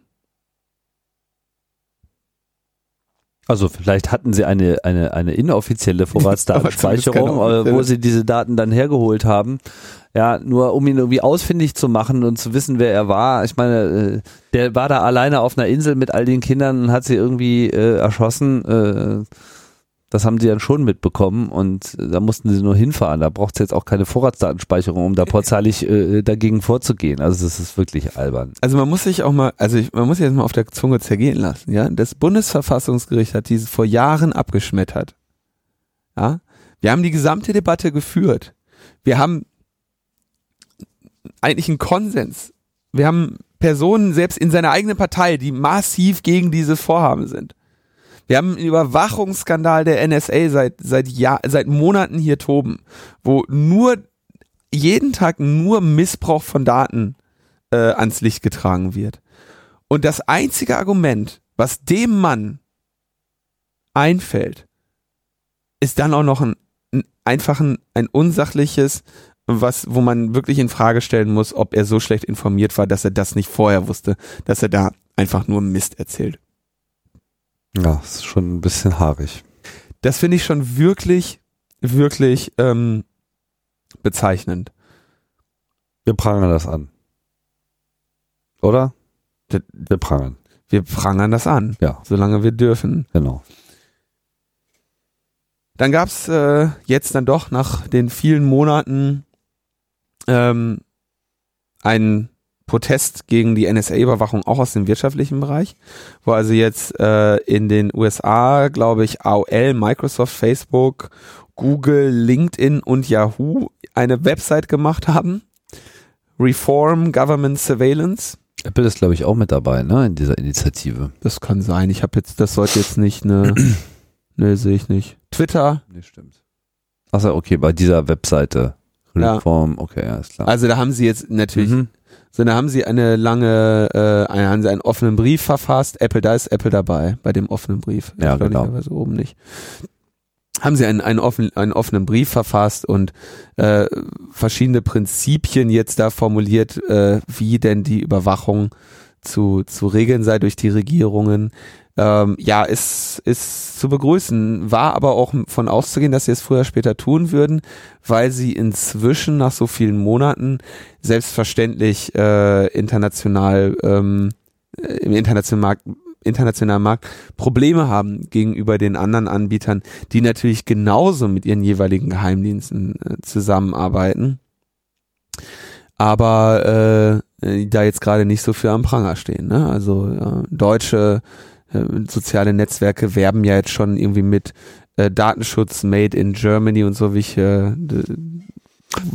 Also vielleicht hatten sie eine, eine, eine inoffizielle Vorratsdatenspeicherung, äh, wo sie diese Daten dann hergeholt haben. Ja, nur um ihn irgendwie ausfindig zu machen und zu wissen, wer er war. Ich meine, äh, der war da alleine auf einer Insel mit all den Kindern und hat sie irgendwie äh, erschossen. Äh, Das haben sie dann schon mitbekommen und da mussten sie nur hinfahren. Da braucht es jetzt auch keine Vorratsdatenspeicherung, um da portzalig äh, dagegen vorzugehen. Also das ist wirklich albern. Also man muss sich auch mal, also ich, man muss sich jetzt mal auf der Zunge zergehen lassen, ja. Das Bundesverfassungsgericht hat diese vor Jahren abgeschmettert. Ja. Wir haben die gesamte Debatte geführt. Wir haben eigentlich einen Konsens. Wir haben Personen selbst in seiner eigenen Partei, die massiv gegen diese Vorhaben sind. Wir haben einen Überwachungsskandal der NSA seit seit Jahr, seit Monaten hier toben, wo nur jeden Tag nur Missbrauch von Daten äh, ans Licht getragen wird. Und das einzige Argument, was dem Mann einfällt, ist dann auch noch ein, ein einfach ein, ein unsachliches, was, wo man wirklich in Frage stellen muss, ob er so schlecht informiert war, dass er das nicht vorher wusste, dass er da einfach nur Mist erzählt. Ja, ist schon ein bisschen haarig. Das finde ich schon wirklich, wirklich ähm, bezeichnend. Wir prangern das an. Oder? Wir prangern. Wir prangern das an. Ja. Solange wir dürfen. Genau. Dann gab's äh, jetzt dann doch nach den vielen Monaten ähm, einen Protest gegen die NSA-Überwachung auch aus dem wirtschaftlichen Bereich, wo also jetzt äh, in den USA, glaube ich, AOL, Microsoft, Facebook, Google, LinkedIn und Yahoo eine Website gemacht haben. Reform Government Surveillance. Apple ist, glaube ich, auch mit dabei, ne, in dieser Initiative. Das kann sein. Ich habe jetzt, das sollte jetzt nicht eine, ne, sehe ich nicht. Twitter. Nee, stimmt. Achso, okay, bei dieser Webseite. Ja. Reform, okay, alles klar. Also da haben sie jetzt natürlich, Mhm. So da haben sie eine lange, äh, einen, haben sie einen offenen Brief verfasst. Apple, da ist Apple dabei bei dem offenen Brief. Ja, genau. Also oben nicht. Haben sie einen, einen, offen, einen offenen Brief verfasst und äh, verschiedene Prinzipien jetzt da formuliert, äh, wie denn die Überwachung zu, zu regeln sei durch die Regierungen. Ähm, ja, ist, ist zu begrüßen, war aber auch von auszugehen, dass sie es früher später tun würden, weil sie inzwischen nach so vielen Monaten selbstverständlich äh, international ähm, äh, im internationalen Markt, internationalen Markt Probleme haben gegenüber den anderen Anbietern, die natürlich genauso mit ihren jeweiligen Geheimdiensten äh, zusammenarbeiten, aber äh, äh, da jetzt gerade nicht so für am Pranger stehen. Ne? Also äh, deutsche äh, soziale Netzwerke werben ja jetzt schon irgendwie mit äh, Datenschutz made in Germany und so wie ich äh,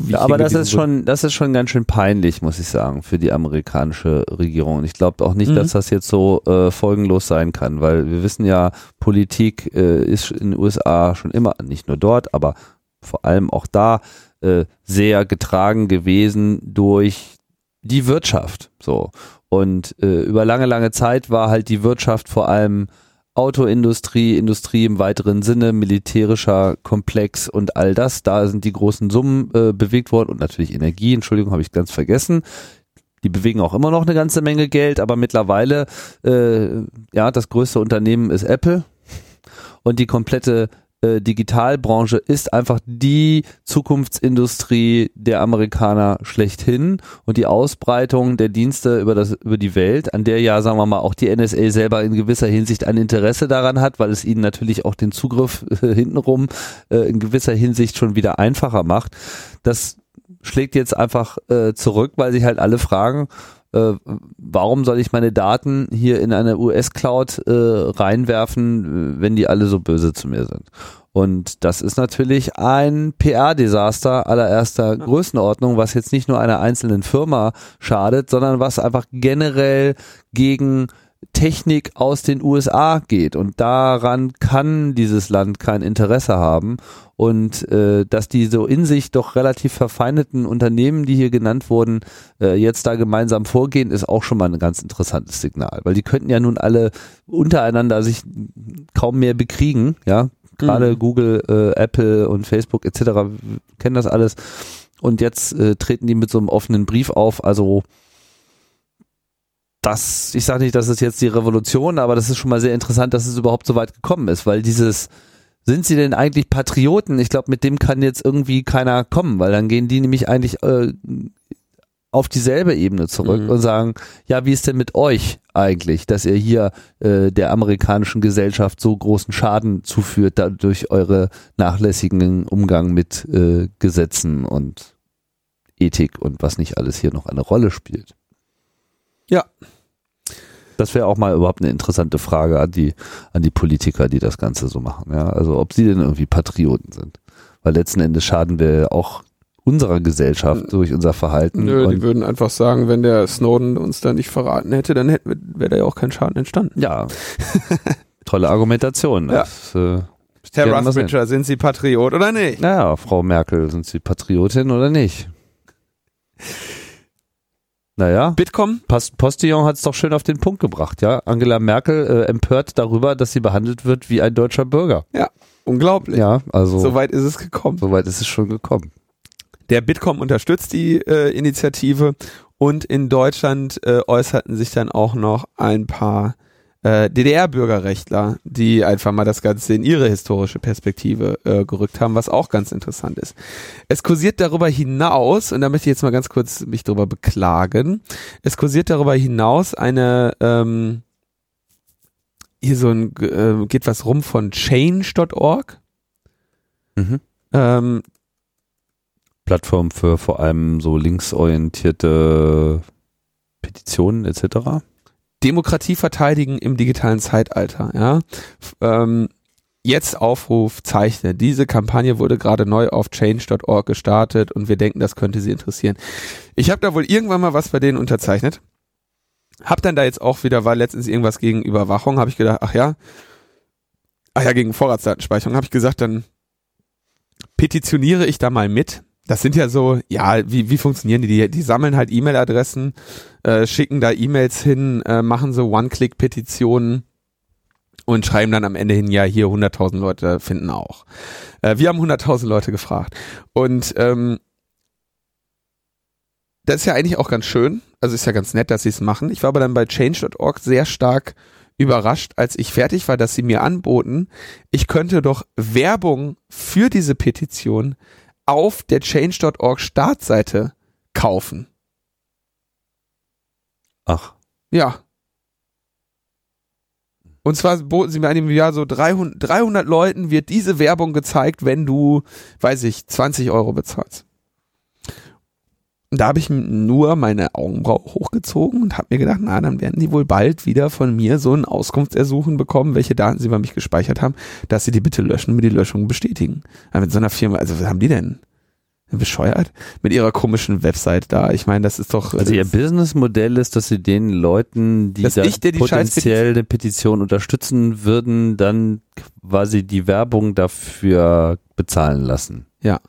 Ja, aber das ist schon, das ist schon ganz schön peinlich, muss ich sagen, für die amerikanische Regierung. Und ich glaube auch nicht, Mhm. dass das jetzt so äh, folgenlos sein kann, weil wir wissen ja, Politik äh, ist in den USA schon immer, nicht nur dort, aber vor allem auch da äh, sehr getragen gewesen durch die Wirtschaft. So. Und äh, über lange, lange Zeit war halt die Wirtschaft vor allem Autoindustrie, Industrie im weiteren Sinne, militärischer Komplex und all das. Da sind die großen Summen äh, bewegt worden und natürlich Energie, Entschuldigung, habe ich ganz vergessen. Die bewegen auch immer noch eine ganze Menge Geld, aber mittlerweile, äh, ja, das größte Unternehmen ist Apple und die komplette äh, Digitalbranche ist einfach die Zukunftsindustrie der Amerikaner schlechthin und die Ausbreitung der Dienste über das über die Welt, an der ja sagen wir mal auch die NSA selber in gewisser Hinsicht ein Interesse daran hat, weil es ihnen natürlich auch den Zugriff äh, hintenrum äh, in gewisser Hinsicht schon wieder einfacher macht. Das schlägt jetzt einfach äh, zurück, weil sich halt alle fragen, äh, warum soll ich meine Daten hier in eine US-Cloud äh, reinwerfen, äh, wenn die alle so böse zu mir sind? Und das ist natürlich ein PR-Desaster allererster Größenordnung, was jetzt nicht nur einer einzelnen Firma schadet, sondern was einfach generell gegen Technik aus den USA geht. Und daran kann dieses Land kein Interesse haben. Und äh, dass die so in sich doch relativ verfeindeten Unternehmen, die hier genannt wurden, äh, jetzt da gemeinsam vorgehen, ist auch schon mal ein ganz interessantes Signal. Weil die könnten ja nun alle untereinander sich kaum mehr bekriegen, ja. Gerade Mhm. Google, äh, Apple und Facebook etc. kennen das alles. Und jetzt äh, treten die mit so einem offenen Brief auf. Also das, ich sage nicht, das ist jetzt die Revolution, aber das ist schon mal sehr interessant, dass es überhaupt so weit gekommen ist, weil dieses, sind sie denn eigentlich Patrioten? Ich glaube, mit dem kann jetzt irgendwie keiner kommen, weil dann gehen die nämlich eigentlich äh, auf dieselbe Ebene zurück Mhm. und sagen, ja, wie ist denn mit euch eigentlich, dass ihr hier äh, der amerikanischen Gesellschaft so großen Schaden zuführt, da durch eure nachlässigen Umgang mit äh, Gesetzen und Ethik und was nicht alles hier noch eine Rolle spielt. Ja. Das wäre auch mal überhaupt eine interessante Frage an die, an die Politiker, die das Ganze so machen. Ja, also ob sie denn irgendwie Patrioten sind. Weil letzten Endes schaden wir auch unserer Gesellschaft durch unser Verhalten. Nö, die würden einfach sagen, wenn der Snowden uns da nicht verraten hätte, dann hätte, wäre da ja auch kein Schaden entstanden. ja. Tolle Argumentation. Ja. Das, äh, Herr. Rusbridger, sind Sie Patriot oder nicht? naja, Frau Merkel, sind Sie Patriotin oder nicht? Naja, Bitkom? Post Postillon hat es doch schön auf den Punkt gebracht, ja. Angela Merkel äh, empört darüber, dass sie behandelt wird wie ein deutscher Bürger. Unglaublich. Ja, also So weit ist es gekommen. so weit ist es schon gekommen. Der Bitkom unterstützt die äh, Initiative und in Deutschland äh, äußerten sich dann auch noch ein paar äh, DDR-Bürgerrechtler, die einfach mal das Ganze in ihre historische Perspektive äh, gerückt haben, was auch ganz interessant ist. Es kursiert darüber hinaus, und da möchte ich jetzt mal ganz kurz mich darüber beklagen, es kursiert darüber hinaus eine ähm, hier so ein äh, geht was rum von change.org. Mhm. Ähm, Plattform für vor allem so linksorientierte Petitionen etc. Demokratie verteidigen im digitalen Zeitalter, ja. Ähm, jetzt Aufruf, zeichne. Diese Kampagne wurde gerade neu auf change.org gestartet und wir denken, das könnte Sie interessieren. Ich habe da wohl irgendwann mal was bei denen unterzeichnet. Hab dann da jetzt auch wieder, war letztens irgendwas gegen Überwachung, habe ich gedacht, ach ja, ach ja, gegen Vorratsdatenspeicherung, habe ich gesagt, dann petitioniere ich da mal mit. Das sind ja so, ja, wie, wie funktionieren die? Die, die sammeln halt E-Mail-Adressen, äh, schicken da E-Mails hin, äh, machen so One-Click-Petitionen und schreiben dann am Ende hin, ja, hier 100.000 Leute finden auch. Äh, wir haben 100.000 Leute gefragt. Und ähm, das ist ja eigentlich auch ganz schön. Also ist ja ganz nett, dass sie es machen. Ich war aber dann bei change.org sehr stark überrascht, als ich fertig war, dass sie mir anboten, ich könnte doch Werbung für diese Petition auf der change.org Startseite kaufen. Ach, Ja. Und zwar boten sie mir an im Jahr so 300, 300 Leuten wird diese Werbung gezeigt, wenn du, weiß ich, 20 Euro bezahlst. Da habe ich nur meine Augenbraue hochgezogen und habe mir gedacht, na, dann werden die wohl bald wieder von mir so ein Auskunftsersuchen bekommen, welche Daten sie bei mich gespeichert haben, dass sie die bitte löschen, mir die Löschung bestätigen. Aber mit so einer Firma, also was haben die denn? Bescheuert? Mit ihrer komischen Website da. Ich meine, das ist doch. also ihr Businessmodell ist, dass sie den Leuten, die da potenziell eine Petition unterstützen würden, dann quasi die Werbung dafür bezahlen lassen. Ja.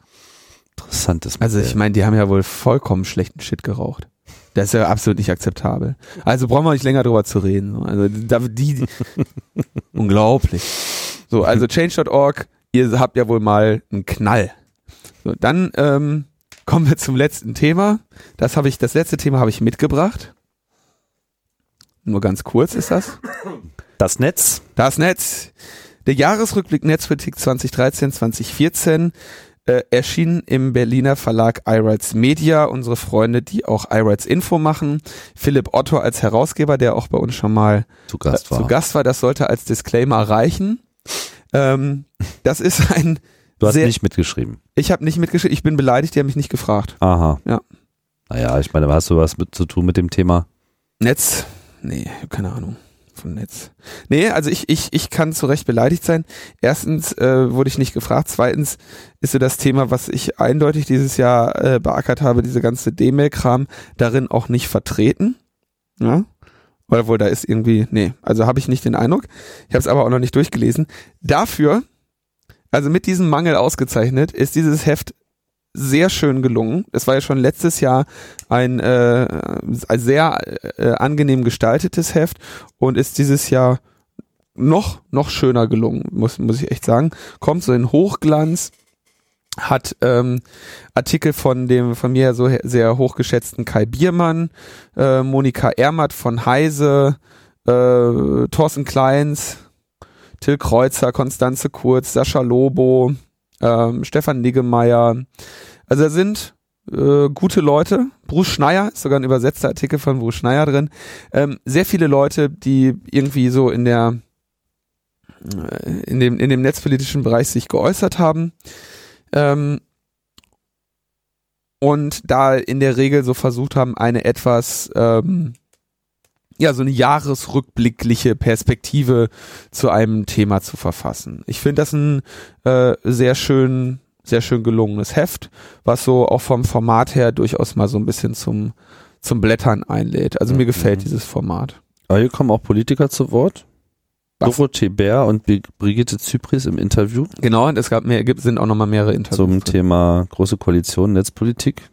Interessantes Also Modell. ich meine, die haben ja wohl vollkommen schlechten Shit geraucht. Das ist ja absolut nicht akzeptabel. Also brauchen wir nicht länger drüber zu reden. Also die, unglaublich. So, also change.org, ihr habt ja wohl mal einen Knall. So, dann ähm, kommen wir zum letzten Thema. Das habe ich, das letzte Thema habe ich mitgebracht. Nur ganz kurz ist das. das Netz, Das Netz. Der Jahresrückblick Netzpolitik 2013-2014 äh, erschien im Berliner Verlag iRights Media. Unsere Freunde, die auch iRights Info machen. Philipp Otto als Herausgeber, der auch bei uns schon mal zu Gast äh, war. zu Gast war. Das sollte als Disclaimer reichen. Ähm, das ist ein. du hast sehr, nicht mitgeschrieben. Ich habe nicht mitgeschrieben. Ich bin beleidigt. Die haben mich nicht gefragt. Aha. Ja. Naja, ich meine, hast du was mit zu tun mit dem Thema? Netz? Nee, keine Ahnung von Netz. Nee, also ich, ich, ich kann zu Recht beleidigt sein. Erstens äh, wurde ich nicht gefragt. Zweitens ist so das Thema, was ich eindeutig dieses Jahr äh, beackert habe, diese ganze D-Mail-Kram, darin auch nicht vertreten. Ja? Oder wohl, da ist irgendwie, nee, also habe ich nicht den Eindruck. Ich habe es aber auch noch nicht durchgelesen. Dafür, also mit diesem Mangel ausgezeichnet, ist dieses Heft sehr schön gelungen. Es war ja schon letztes Jahr ein, äh, sehr äh, angenehm gestaltetes Heft und ist dieses Jahr noch noch schöner gelungen, muss muss ich echt sagen. Kommt so in Hochglanz, hat ähm, Artikel von dem von mir so sehr hochgeschätzten Kai Biermann, äh, Monika Ermatt von Heise, äh, Thorsten Kleins, Till Kreuzer, Konstanze Kurz, Sascha Lobo, ähm, Stefan Niggemeier. Also da sind äh, gute Leute. Bruce Schneier, ist sogar ein übersetzter Artikel von Bruce Schneier drin. Ähm, sehr viele Leute, die irgendwie so in der äh, in dem, in dem netzpolitischen Bereich sich geäußert haben. Ähm, und da in der Regel so versucht haben, eine etwas ähm, ja, so eine jahresrückblickliche Perspektive zu einem Thema zu verfassen. Ich finde das ein äh, sehr schön, sehr schön gelungenes Heft, was so auch vom Format her durchaus mal so ein bisschen zum, zum Blättern einlädt. Also mir gefällt Mhm. dieses Format. Aber hier kommen auch Politiker zu Wort. Was? Dorothee Bär und Brigitte Zypris im Interview Genau, und es gab mehr, gibt, sind auch nochmal mehrere Interviews. zum. Thema Große Koalition, Netzpolitik.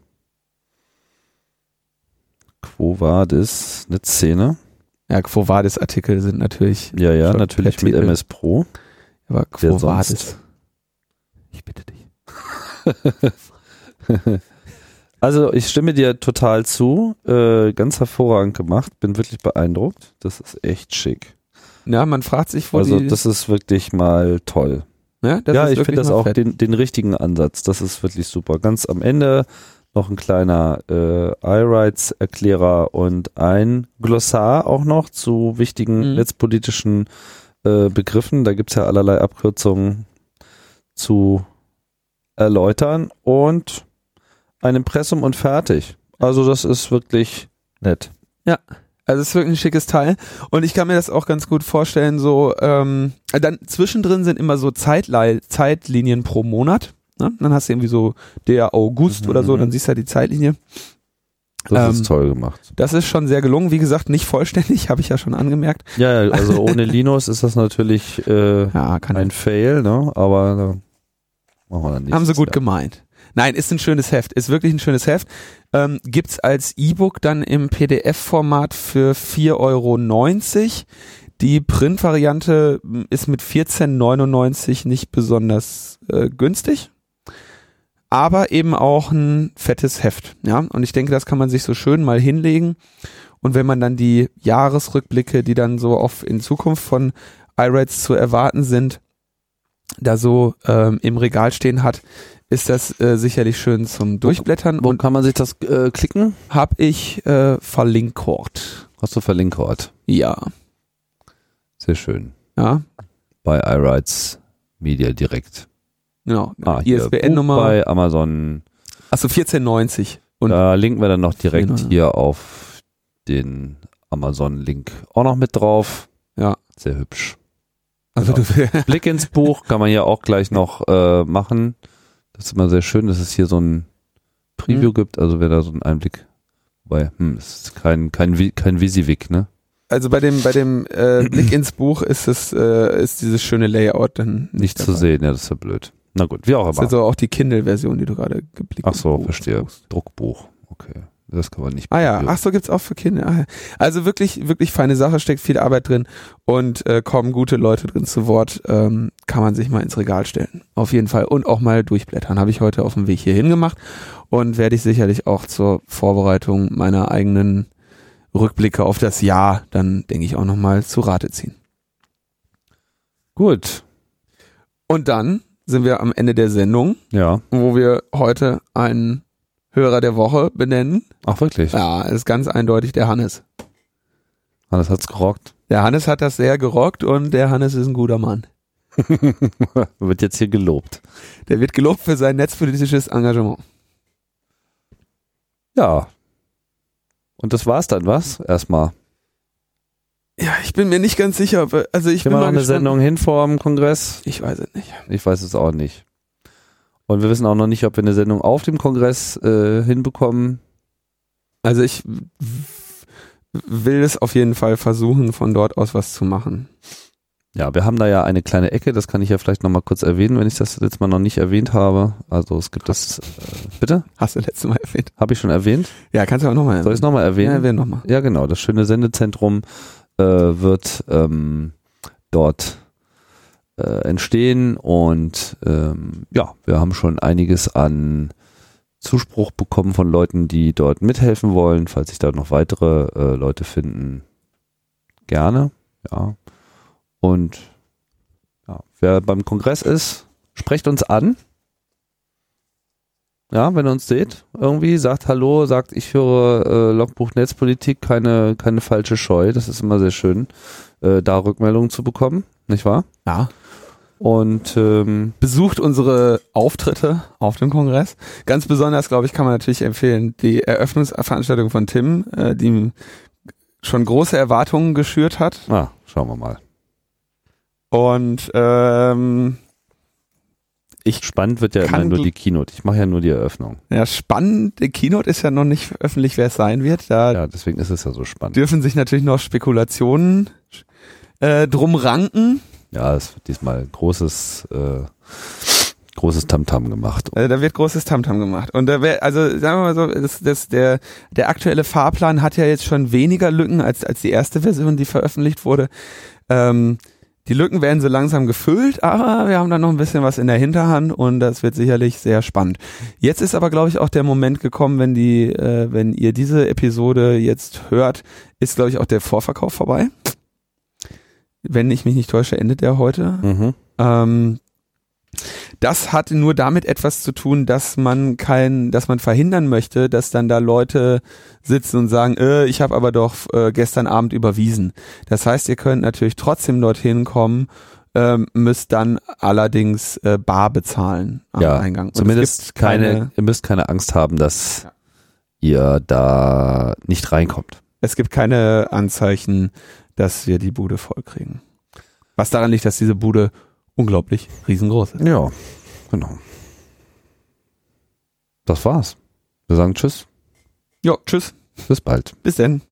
Quo Vadis, Netzszene. Ja, Quo Vadis Artikel sind natürlich, Ja, ja, natürlich per mit. MS Pro. aber Quo? Vadis. Ich bitte dich. Also ich stimme dir total zu. Äh, ganz hervorragend gemacht. Bin wirklich beeindruckt. Das ist echt schick. Ja, man fragt sich, wo Also das ist wirklich mal toll. ja, das ja, ist ich finde das auch den, den richtigen Ansatz. Das ist wirklich super. Ganz am Ende noch ein kleiner äh, iRights-Erklärer und ein Glossar auch noch zu wichtigen Mhm. netzpolitischen äh, Begriffen. Da gibt's ja allerlei Abkürzungen zu erläutern und ein Impressum und fertig. Also das ist wirklich nett. Also es ist wirklich ein schickes Teil und ich kann mir das auch ganz gut vorstellen, so ähm, dann zwischendrin sind immer so Zeitlei Zeitlinien pro Monat. Ne? Dann hast du irgendwie so der August Mhm, oder so, mhm. dann siehst du halt die Zeitlinie. Das Ähm, ist toll gemacht. Das ist schon sehr gelungen. Wie gesagt, nicht vollständig, habe ich ja schon angemerkt. Ja, ja, also ohne Linus ist das natürlich äh, Ja, ein Fail, ne? Aber äh, machen wir dann nicht. Haben sie gut gemeint. Nein, ist ein schönes Heft, ist wirklich ein schönes Heft. Ähm, gibt's als E-Book dann im PDF-Format für 4,90 Euro. Die Print-Variante m, ist mit 14,99 nicht besonders äh, günstig, aber eben auch ein fettes Heft. Ja, und ich denke, das kann man sich so schön mal hinlegen. Und wenn man dann die Jahresrückblicke, die dann so auf in Zukunft von iRights zu erwarten sind, da so ähm, im Regal stehen hat, ist das äh, sicherlich schön zum Durchblättern Wo und kann man sich das äh, klicken? habe ich äh, verlinkt. Hast du verlinkt? Ja, Sehr schön. ja, Bei iRights Media direkt. Genau. Ah, ISBN-Nummer. Bei Amazon. Achso, 1490. Und da linken wir dann noch direkt Genau. hier auf den Amazon-Link auch noch mit drauf. Ja. Sehr hübsch. also du, Blick ins Buch kann man ja auch gleich noch äh, machen. Das ist immer sehr schön, dass es hier so ein Preview Mhm. gibt, also wer da so einen Einblick. Wobei, hm, es ist kein, kein, kein Visivik, ne? also bei dem bei dem äh, Blick ins Buch ist es äh, ist dieses schöne Layout dann Nicht zu dabei. sehen, ja, das ist ja blöd. Na gut, wie auch Das ist immer. also auch die Kindle-Version, die du gerade geblickt Ach so, verstehe. suchst. Druckbuch. Okay. Das kann man nicht. Ah ja, ach so gibt's auch für Kinder. Ah, ja. Also wirklich, wirklich feine Sache, steckt viel Arbeit drin und äh, kommen gute Leute drin zu Wort. Ähm, kann man sich mal ins Regal stellen. Auf jeden Fall. Und auch mal durchblättern. Habe ich heute auf dem Weg hierhin gemacht und werde ich sicherlich auch zur Vorbereitung meiner eigenen Rückblicke auf das Jahr dann, denke ich, auch nochmal zu Rate ziehen. Gut. Und dann sind wir am Ende der Sendung, Ja. wo wir heute einen Hörer der Woche benennen. Ach, wirklich? Ja, ist ganz eindeutig der Hannes. Alles hat's gerockt. Der Hannes hat das sehr gerockt und der Hannes ist ein guter Mann. Wird jetzt hier gelobt. Der wird gelobt für sein netzpolitisches Engagement. Ja. Und das war's dann, was? Erstmal. Ja, ich bin mir nicht ganz sicher, ob, also ich Kriegen bin wir noch eine gespannt. Sendung hin vor dem Kongress? Ich weiß es nicht. Ich weiß es auch nicht. Und wir wissen auch noch nicht, ob wir eine Sendung auf dem Kongress äh, hinbekommen. Also ich will es auf jeden Fall versuchen, von dort aus was zu machen. Ja, wir haben da ja eine kleine Ecke, das kann ich ja vielleicht nochmal kurz erwähnen, wenn ich das letztes Mal noch nicht erwähnt habe. Also es gibt das, äh, bitte? Hast du letztes Mal erwähnt? Habe ich schon erwähnt? Ja, kannst du auch nochmal Soll ich es nochmal Ja, erwähnen? erwähnen nochmal. Ja, genau. Das schöne Sendezentrum äh, wird ähm, dort äh, entstehen und ähm, ja, wir haben schon einiges an Zuspruch bekommen von Leuten, die dort mithelfen wollen. Falls sich da noch weitere äh, Leute finden, gerne. Ja. Und ja, wer beim Kongress ist, sprecht uns an. Ja, wenn ihr uns seht, irgendwie sagt Hallo, sagt, ich höre äh, Logbuch Netzpolitik, keine, keine falsche Scheu. Das ist immer sehr schön, äh, da Rückmeldungen zu bekommen, nicht wahr? Ja. Und ähm, Besucht unsere Auftritte auf dem Kongress. Ganz besonders, glaube ich, kann man natürlich empfehlen, die Eröffnungsveranstaltung von Tim, äh, die schon große Erwartungen geschürt hat. ah, schauen wir mal. Und ähm, ich Spannend wird ja immer nur die Keynote. Ich mache ja nur die Eröffnung. Ja, spannend. Die Keynote ist ja noch nicht öffentlich, wer es sein wird. Da Ja, deswegen ist es ja so spannend. dürfen sich natürlich noch Spekulationen äh, drum ranken. Ja, es wird diesmal großes, äh, großes Tamtam gemacht. Also da wird großes Tamtam gemacht. Und da wär, also sagen wir mal so, das, das, der, der aktuelle Fahrplan hat ja jetzt schon weniger Lücken als, als die erste Version, die veröffentlicht wurde. Ähm, die Lücken werden so langsam gefüllt, aber wir haben da noch ein bisschen was in der Hinterhand und das wird sicherlich sehr spannend. Jetzt ist aber, glaube ich, auch der Moment gekommen, wenn die, äh, wenn ihr diese Episode jetzt hört, ist, glaube ich, auch der Vorverkauf vorbei. Wenn ich mich nicht täusche, endet der heute. Mhm. Ähm, das hat nur damit etwas zu tun, dass man kein, dass man verhindern möchte, dass dann da Leute sitzen und sagen, äh, ich habe aber doch äh, gestern Abend überwiesen. Das heißt, ihr könnt natürlich trotzdem dorthin kommen, ähm, müsst dann allerdings äh, bar bezahlen am Ja, Eingang. Und es Zumindest gibt keine, ihr müsst keine Angst haben, dass Ja. ihr da nicht reinkommt. es gibt keine Anzeichen, dass wir die Bude voll kriegen. Was daran liegt, dass diese Bude unglaublich riesengroß ist. Ja, genau. Das war's. Wir sagen Tschüss. Ja, tschüss. Bis bald. Bis denn.